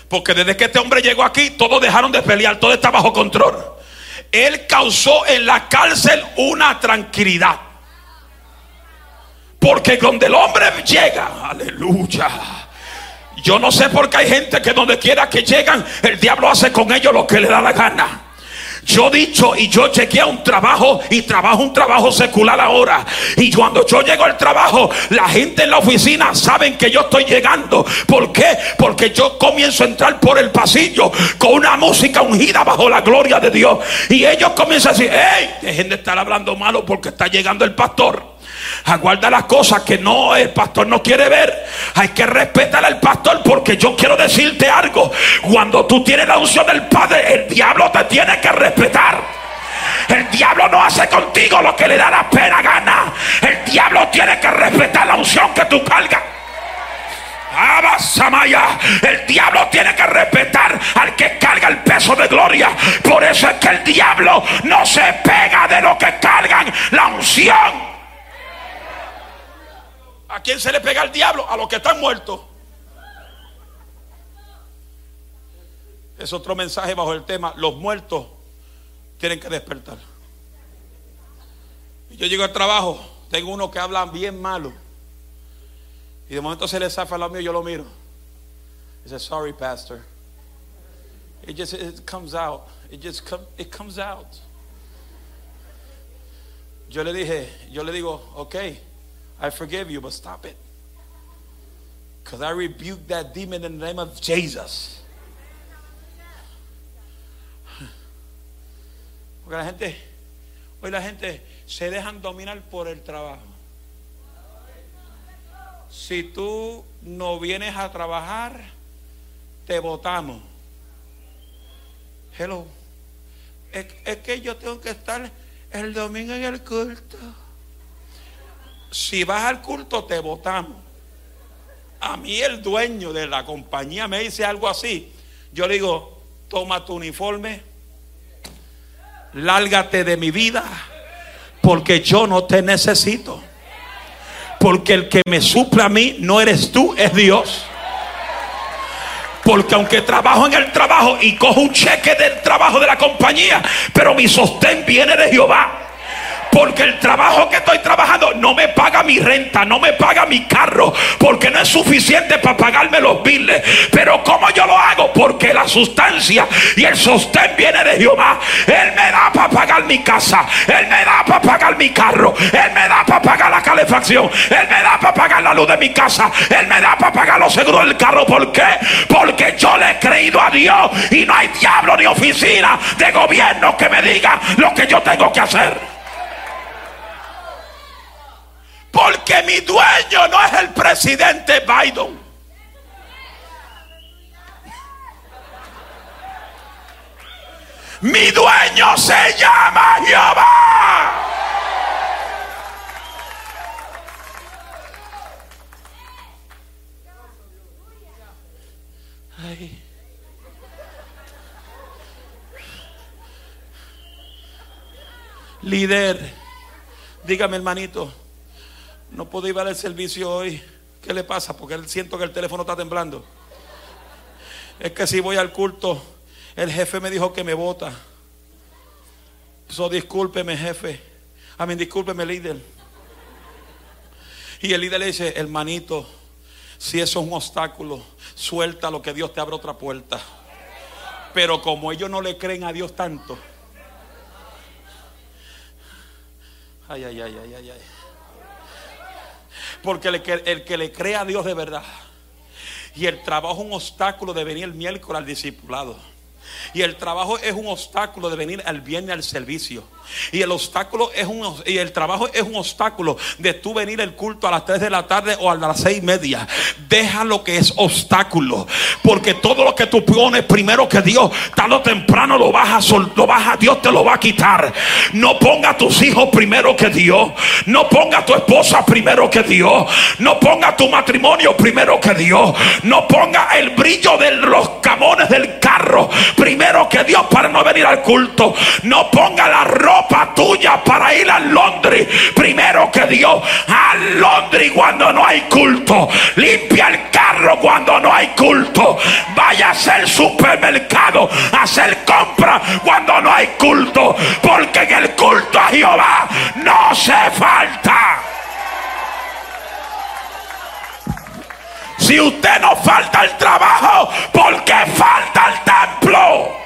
Speaker 2: Porque desde que este hombre llegó aquí, todos dejaron de pelear, todo está bajo control. Él causó en la cárcel una tranquilidad. Porque donde el hombre llega, aleluya. Yo no sé por qué hay gente que donde quiera que llegan, el diablo hace con ellos lo que le da la gana. Yo dicho y yo llegué a un trabajo y trabajo un trabajo secular ahora. Y cuando yo llego al trabajo, la gente en la oficina saben que yo estoy llegando. ¿Por qué? Porque yo comienzo a entrar por el pasillo con una música ungida bajo la gloria de Dios. Y ellos comienzan a decir, hey, dejen de estar hablando malo porque está llegando el pastor aguarda las cosas que no el pastor no quiere ver. Hay que respetar al pastor porque yo quiero decirte algo. Cuando tú tienes la unción del Padre, el diablo te tiene que respetar. El diablo no hace contigo lo que le da la pena gana. El diablo tiene que respetar la unción que tú cargas. Samaya, el diablo tiene que respetar al que carga el peso de gloria. Por eso es que el diablo no se pega de lo que cargan la unción. ¿A quién se le pega el diablo? A los que están muertos. Es otro mensaje bajo el tema, los muertos tienen que despertar. Yo llego al trabajo, tengo uno que habla bien malo. Y de momento se le zafa lo mío, yo lo miro. Dice, sorry, pastor. It just it comes out. It just come, it comes out. Yo le dije, yo le digo, okay. I forgive you, but stop it. Because I rebuke that demon in the name of Jesus. Porque la gente, hoy la gente se dejan dominar por el trabajo. Si tú no vienes a trabajar, te votamos. Hello. Es, es que yo tengo que estar el domingo en el culto si vas al culto te votamos. A mí el dueño de la compañía me dice algo así. Yo le digo, toma tu uniforme, lárgate de mi vida, porque yo no te necesito. Porque el que me suple a mí no eres tú, es Dios. Porque aunque trabajo en el trabajo y cojo un cheque del trabajo de la compañía, pero mi sostén viene de Jehová. Porque el trabajo que estoy trabajando no me paga mi renta, no me paga mi carro, porque no es suficiente para pagarme los biles. Pero ¿cómo yo lo hago? Porque la sustancia y el sostén viene de Jehová. Él me da para pagar mi casa, Él me da para pagar mi carro, Él me da para pagar la calefacción, Él me da para pagar la luz de mi casa, Él me da para pagar los seguros del carro. ¿Por qué? Porque yo le he creído a Dios y no hay diablo ni oficina de gobierno que me diga lo que yo tengo que hacer. Porque mi dueño no es el presidente Biden. Mi dueño se llama Jehová. Líder, dígame hermanito. No puedo ir al servicio hoy. ¿Qué le pasa? Porque siento que el teléfono está temblando. Es que si voy al culto, el jefe me dijo que me vota. So, discúlpeme, jefe. A mí, discúlpeme, líder. Y el líder le dice, hermanito, si eso es un obstáculo, suelta lo que Dios te abre otra puerta. Pero como ellos no le creen a Dios tanto. Ay, ay, ay, ay, ay, ay. Porque el que, le cree a Dios de verdad. Y el trabajo es un obstáculo de venir el miércoles al discipulado. Y el trabajo es un obstáculo de venir el viernes al servicio. Y el obstáculo es un y el trabajo es un obstáculo de tú venir el culto a las 3 de la tarde o a las 6 y media. Deja lo que es obstáculo. Porque todo lo que tú pones primero que Dios, tarde o temprano lo vas a sol, lo vas a, Dios te lo va a quitar. No ponga a tus hijos primero que Dios. No ponga a tu esposa primero que Dios. No ponga tu matrimonio primero que Dios. No ponga el brillo de los camones del carro primero que Dios para no venir al culto. No ponga la ropa tuya para ir a Londres primero que Dios. A Londres cuando no hay culto. Limpia el carro cuando no hay culto. Vaya a hacer supermercado, hacer compra cuando no hay culto. Porque en el culto a Jehová no se falta. Si usted no falta el trabajo, porque falta el templo.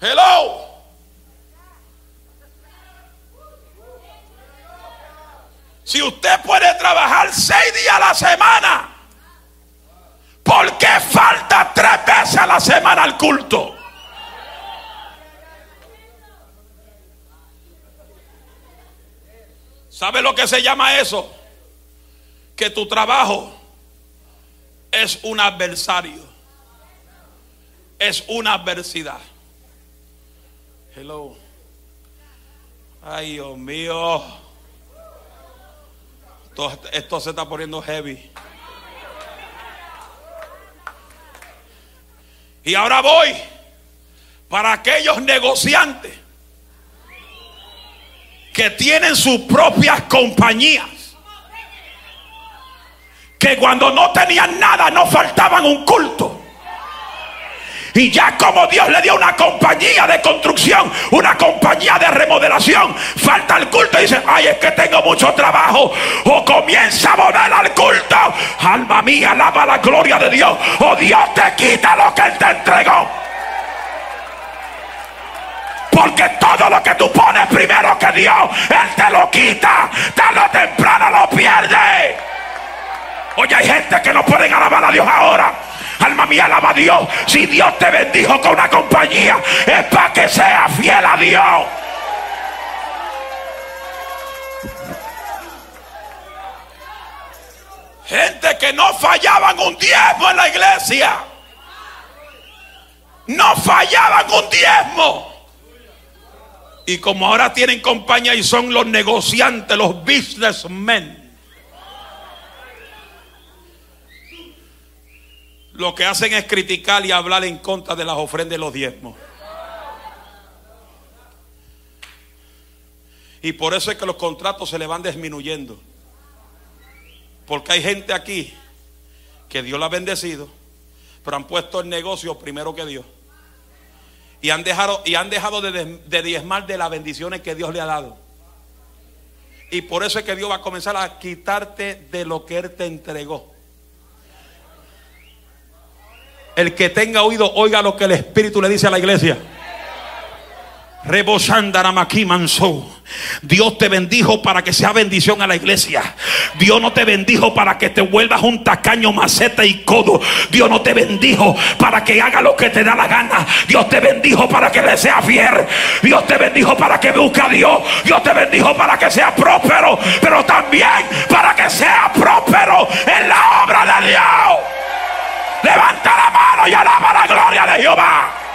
Speaker 2: Hello. Si usted puede trabajar seis días a la semana, ¿por qué falta tres veces a la semana al culto? ¿Sabe lo que se llama eso? Que tu trabajo es un adversario. Es una adversidad. Hello. Ay, Dios mío. Esto, esto se está poniendo heavy. Y ahora voy para aquellos negociantes que tienen sus propias compañías. Que cuando no tenían nada no faltaban un culto. Y ya como Dios le dio una compañía de construcción, una compañía de remodelación, falta el culto y dice, ay, es que tengo mucho trabajo. O comienza a volver al culto. Alma mía, alaba la gloria de Dios. O Dios te quita lo que Él te entregó. Porque todo lo que tú pones primero que Dios, Él te lo quita. Tarde o temprano lo pierde. Oye, hay gente que no pueden alabar a Dios ahora. Alma mía, alaba a Dios. Si Dios te bendijo con una compañía, es para que sea fiel a Dios. Gente que no fallaban un diezmo en la iglesia. No fallaban un diezmo. Y como ahora tienen compañía y son los negociantes, los businessmen. Lo que hacen es criticar y hablar en contra de las ofrendas y los diezmos. Y por eso es que los contratos se le van disminuyendo. Porque hay gente aquí que Dios la ha bendecido, pero han puesto el negocio primero que Dios. Y han dejado, y han dejado de, de diezmar de las bendiciones que Dios le ha dado. Y por eso es que Dios va a comenzar a quitarte de lo que Él te entregó. El que tenga oído, oiga lo que el Espíritu le dice a la iglesia. Dios te bendijo para que sea bendición a la iglesia. Dios no te bendijo para que te vuelvas un tacaño, maceta y codo. Dios no te bendijo para que haga lo que te da la gana. Dios te bendijo para que le sea fiel. Dios te bendijo para que busque a Dios. Dios te bendijo para que sea próspero. Pero también para que sea próspero en la obra de Dios. Levanta la mano y alaba la gloria de Jehová.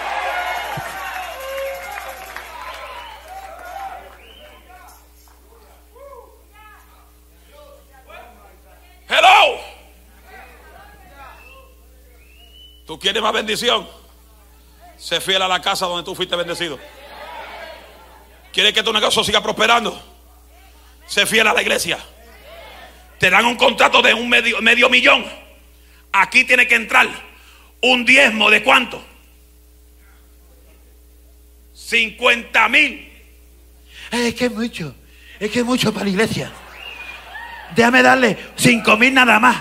Speaker 2: Hello. ¿Tú quieres más bendición? Sé fiel a la casa donde tú fuiste bendecido. ¿Quieres que tu negocio siga prosperando? Sé fiel a la iglesia. Te dan un contrato de un medio, medio millón. Aquí tiene que entrar un diezmo de cuánto? 50 mil. Es que es mucho. Es que es mucho para la iglesia. Déjame darle 5 mil nada más.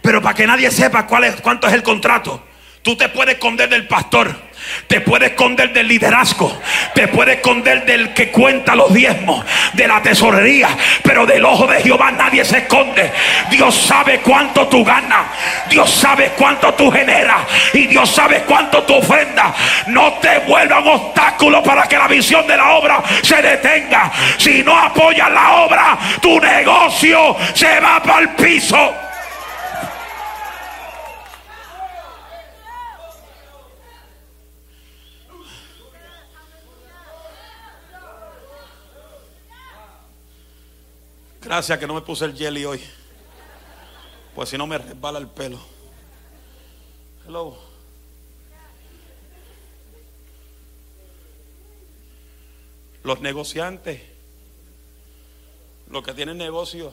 Speaker 2: Pero para que nadie sepa cuál es, cuánto es el contrato. Tú te puedes esconder del pastor. Te puede esconder del liderazgo. Te puede esconder del que cuenta los diezmos. De la tesorería. Pero del ojo de Jehová nadie se esconde. Dios sabe cuánto tú ganas. Dios sabe cuánto tú generas. Y Dios sabe cuánto tú ofrendas. No te vuelva un obstáculo para que la visión de la obra se detenga. Si no apoyas la obra, tu negocio se va para el piso. Gracias que no me puse el jelly hoy. Pues si no me resbala el pelo. Hello. Los negociantes, los que tienen negocio,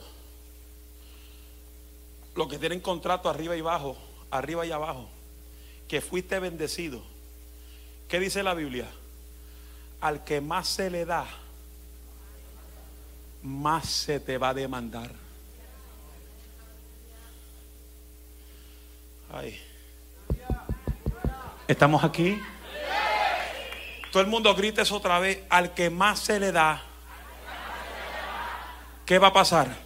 Speaker 2: los que tienen contrato arriba y abajo, arriba y abajo, que fuiste bendecido. ¿Qué dice la Biblia? Al que más se le da, más se te va a demandar. Ay. ¿Estamos aquí? Todo el mundo grita eso otra vez. Al que más se le da, ¿qué va a pasar?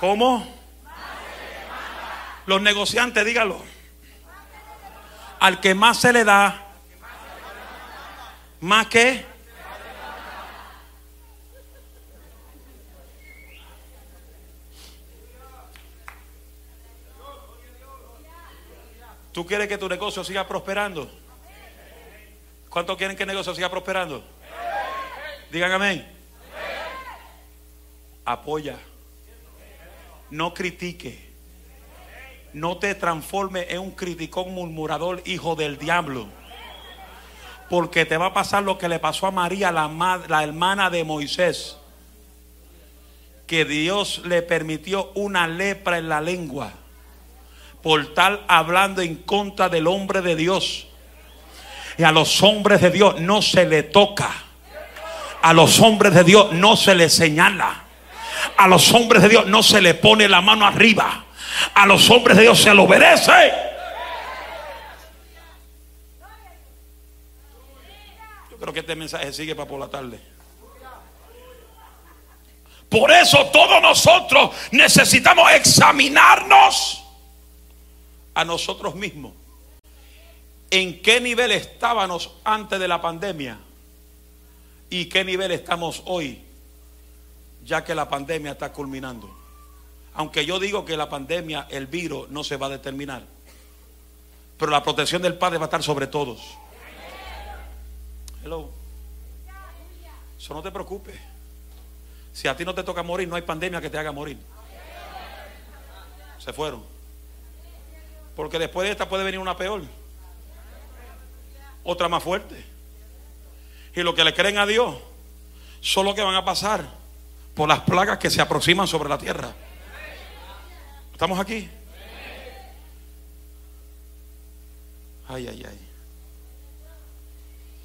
Speaker 2: ¿Cómo? Los negociantes, dígalo. Al que más se le da, más que ¿Tú quieres que tu negocio siga prosperando? ¿Cuántos quieren que el negocio siga prosperando? Digan amén. Apoya. No critique. No te transforme en un criticón murmurador, hijo del diablo. Porque te va a pasar lo que le pasó a María, la, la hermana de Moisés. Que Dios le permitió una lepra en la lengua por tal hablando en contra del hombre de Dios. Y a los hombres de Dios no se le toca. A los hombres de Dios no se le señala. A los hombres de Dios no se le pone la mano arriba. A los hombres de Dios se le obedece. Yo creo que este mensaje sigue para por la tarde. Por eso todos nosotros necesitamos examinarnos a nosotros mismos. ¿En qué nivel estábamos antes de la pandemia? ¿Y qué nivel estamos hoy? Ya que la pandemia está culminando. Aunque yo digo que la pandemia, el virus, no se va a determinar. Pero la protección del Padre va a estar sobre todos. Hello. Eso no te preocupes. Si a ti no te toca morir, no hay pandemia que te haga morir. Se fueron. Porque después de esta puede venir una peor. Otra más fuerte. Y los que le creen a Dios son los que van a pasar por las plagas que se aproximan sobre la tierra. ¿Estamos aquí? Ay, ay, ay.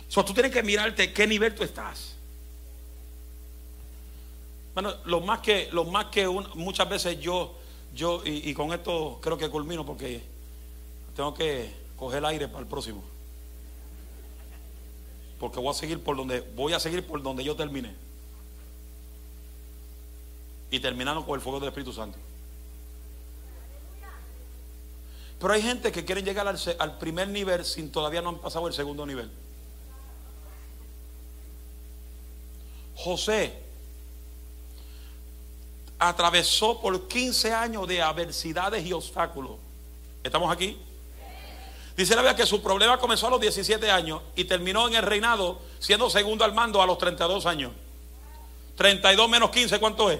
Speaker 2: So, tú tienes que mirarte qué nivel tú estás. Bueno, lo más que, lo más que muchas veces yo, yo, y, con esto creo que culmino porque tengo que coger el aire para el próximo. Porque voy a seguir por donde voy a seguir por donde yo terminé. Y terminando con el fuego del Espíritu Santo. Pero hay gente que quiere llegar al primer nivel sin todavía no han pasado el segundo nivel. José atravesó por 15 años de adversidades y obstáculos. ¿Estamos aquí? Dice la Biblia que su problema comenzó a los 17 años y terminó en el reinado siendo segundo al mando a los 32 años. 32 menos 15, ¿cuánto es?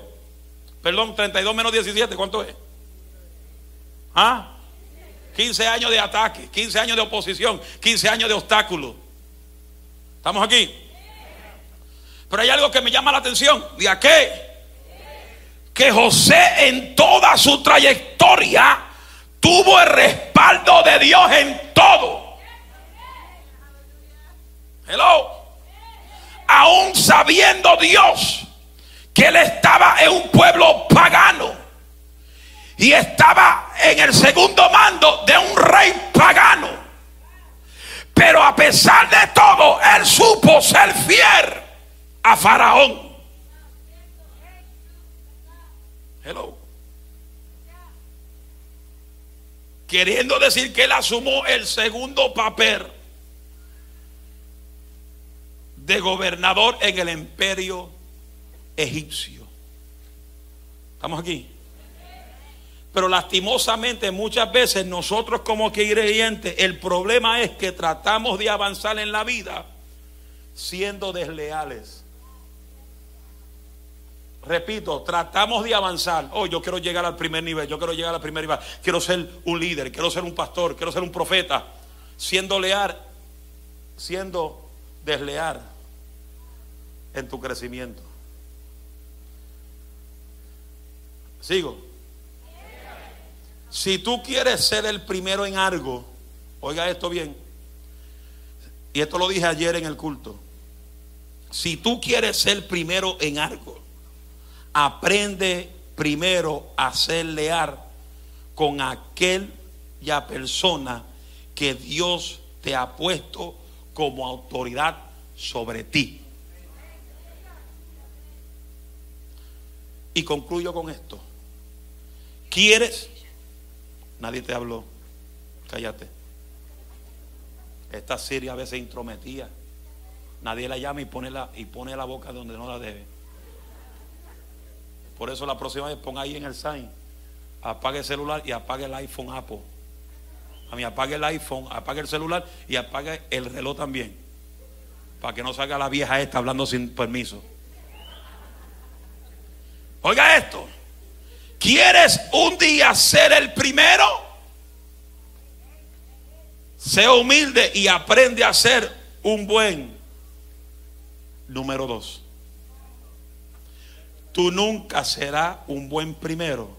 Speaker 2: Perdón, 32 menos 17, ¿cuánto es? ¿Ah? 15 años de ataque, 15 años de oposición, 15 años de obstáculo. ¿Estamos aquí? Pero hay algo que me llama la atención. ¿De qué? Que José en toda su trayectoria tuvo el respaldo de Dios en todo. Hello. Aún sabiendo Dios que él estaba en un pueblo pagano y estaba en el segundo mando de un rey pagano pesar de todo, él supo ser fiel a Faraón. Hello. Queriendo decir que él asumió el segundo papel de gobernador en el imperio egipcio. ¿Estamos aquí? Pero lastimosamente muchas veces nosotros como creyentes, el problema es que tratamos de avanzar en la vida siendo desleales. Repito, tratamos de avanzar. Oh, yo quiero llegar al primer nivel, yo quiero llegar al primer nivel. Quiero ser un líder, quiero ser un pastor, quiero ser un profeta. Siendo leal, siendo desleal en tu crecimiento. Sigo. Si tú quieres ser el primero en algo, oiga esto bien, y esto lo dije ayer en el culto, si tú quieres ser primero en algo, aprende primero a ser leal con aquella persona que Dios te ha puesto como autoridad sobre ti. Y concluyo con esto. ¿Quieres Nadie te habló. Cállate. Esta Siria a veces intrometía. Nadie la llama y pone la, y pone la boca donde no la debe. Por eso la próxima vez ponga ahí en el sign. Apague el celular y apague el iPhone Apple. A mí apague el iPhone, apague el celular y apague el reloj también. Para que no salga la vieja esta hablando sin permiso. Oiga esto. ¿Quieres un día ser el primero? Sea humilde y aprende a ser un buen número dos. Tú nunca serás un buen primero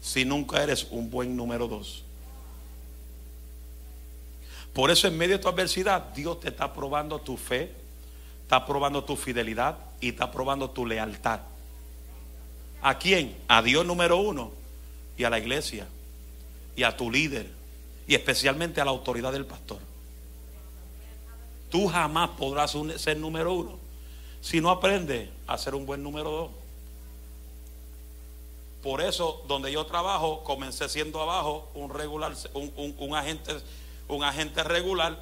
Speaker 2: si nunca eres un buen número dos. Por eso en medio de tu adversidad, Dios te está probando tu fe, está probando tu fidelidad y está probando tu lealtad. ¿A quién? A Dios número uno y a la iglesia y a tu líder y especialmente a la autoridad del pastor. Tú jamás podrás ser número uno si no aprendes a ser un buen número dos. Por eso, donde yo trabajo, comencé siendo abajo un regular, un, agente, un agente regular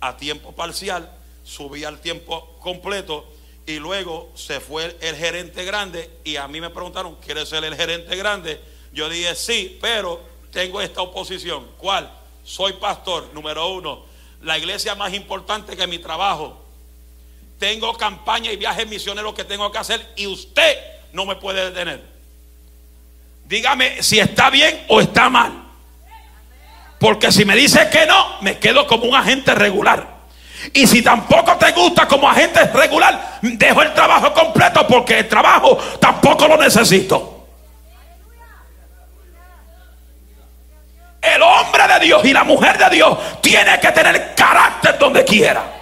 Speaker 2: a tiempo parcial, subí al tiempo completo y luego se fue el gerente grande y a mí me preguntaron, ¿quieres ser el gerente grande? Yo dije, sí, pero tengo esta oposición. ¿Cuál? Soy pastor, número uno. La iglesia más importante que mi trabajo. Tengo campaña y viajes misioneros que tengo que hacer y usted no me puede detener. Dígame si está bien o está mal. Porque si me dice que no, me quedo como un agente regular. Y si tampoco te gusta como agente regular, dejo el trabajo completo porque el trabajo tampoco lo necesito. El hombre de Dios y la mujer de Dios tiene que tener carácter donde quiera.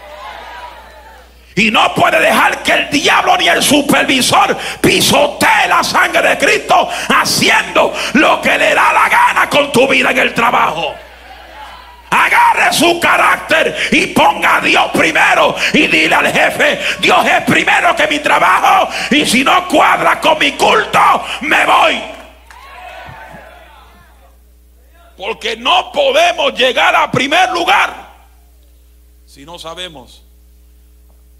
Speaker 2: Y no puede dejar que el diablo ni el supervisor pisotee la sangre de Cristo haciendo lo que le da la gana con tu vida en el trabajo agarre su carácter y ponga a Dios primero y dile al jefe, Dios es primero que mi trabajo y si no cuadra con mi culto, me voy. Porque no podemos llegar a primer lugar si no sabemos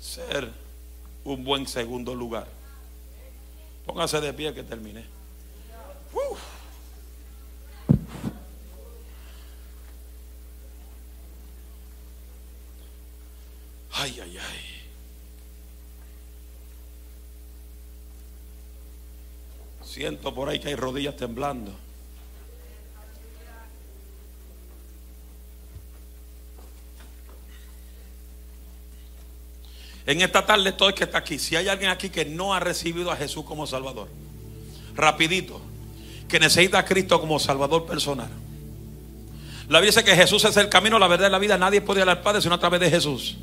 Speaker 2: ser un buen segundo lugar. Póngase de pie que termine. Ay, ay, ay. Siento por ahí que hay rodillas temblando. En esta tarde todo el que está aquí, si hay alguien aquí que no ha recibido a Jesús como Salvador, rapidito, que necesita a Cristo como Salvador personal. La Biblia dice que Jesús es el camino, la verdad y la vida. Nadie puede ir al Padre sino a través de Jesús.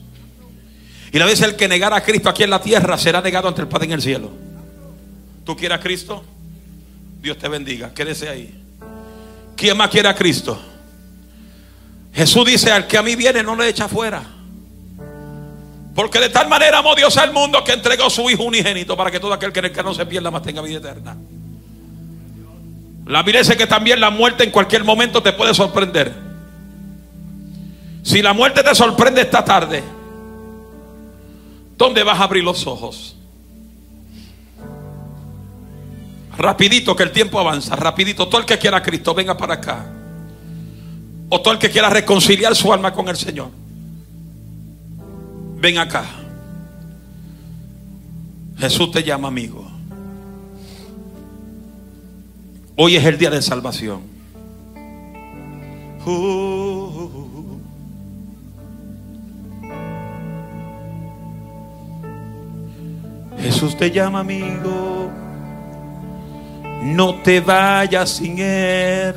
Speaker 2: Y la vez el que negara a Cristo aquí en la tierra será negado ante el Padre en el cielo. ¿Tú quieres a Cristo? Dios te bendiga. Quédese ahí. ¿Quién más quiere a Cristo? Jesús dice: Al que a mí viene, no le echa fuera. Porque de tal manera amó Dios al mundo que entregó su Hijo unigénito para que todo aquel que en el que no se pierda más tenga vida eterna. La dice que también la muerte en cualquier momento te puede sorprender. Si la muerte te sorprende esta tarde, ¿dónde vas a abrir los ojos? Rapidito que el tiempo avanza, rapidito. Todo el que quiera a Cristo, venga para acá. O todo el que quiera reconciliar su alma con el Señor. Ven acá. Jesús te llama amigo. Hoy es el día de salvación. Uh. Jesús te llama amigo. No te vayas sin él.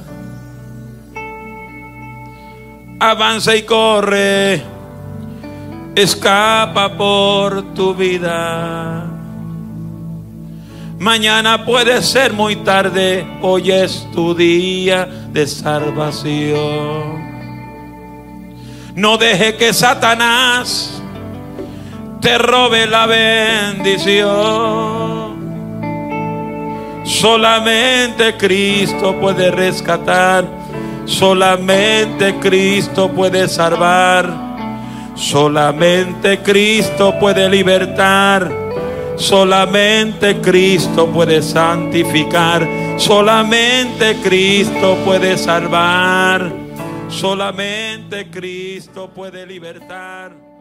Speaker 2: Avanza y corre. Escapa por tu vida. Mañana puede ser muy tarde, hoy es tu día de salvación. No deje que Satanás te robe la bendición. Solamente Cristo puede rescatar, solamente Cristo puede salvar, solamente Cristo puede libertar. Solamente Cristo puede santificar. Solamente Cristo puede salvar. Solamente Cristo puede libertar.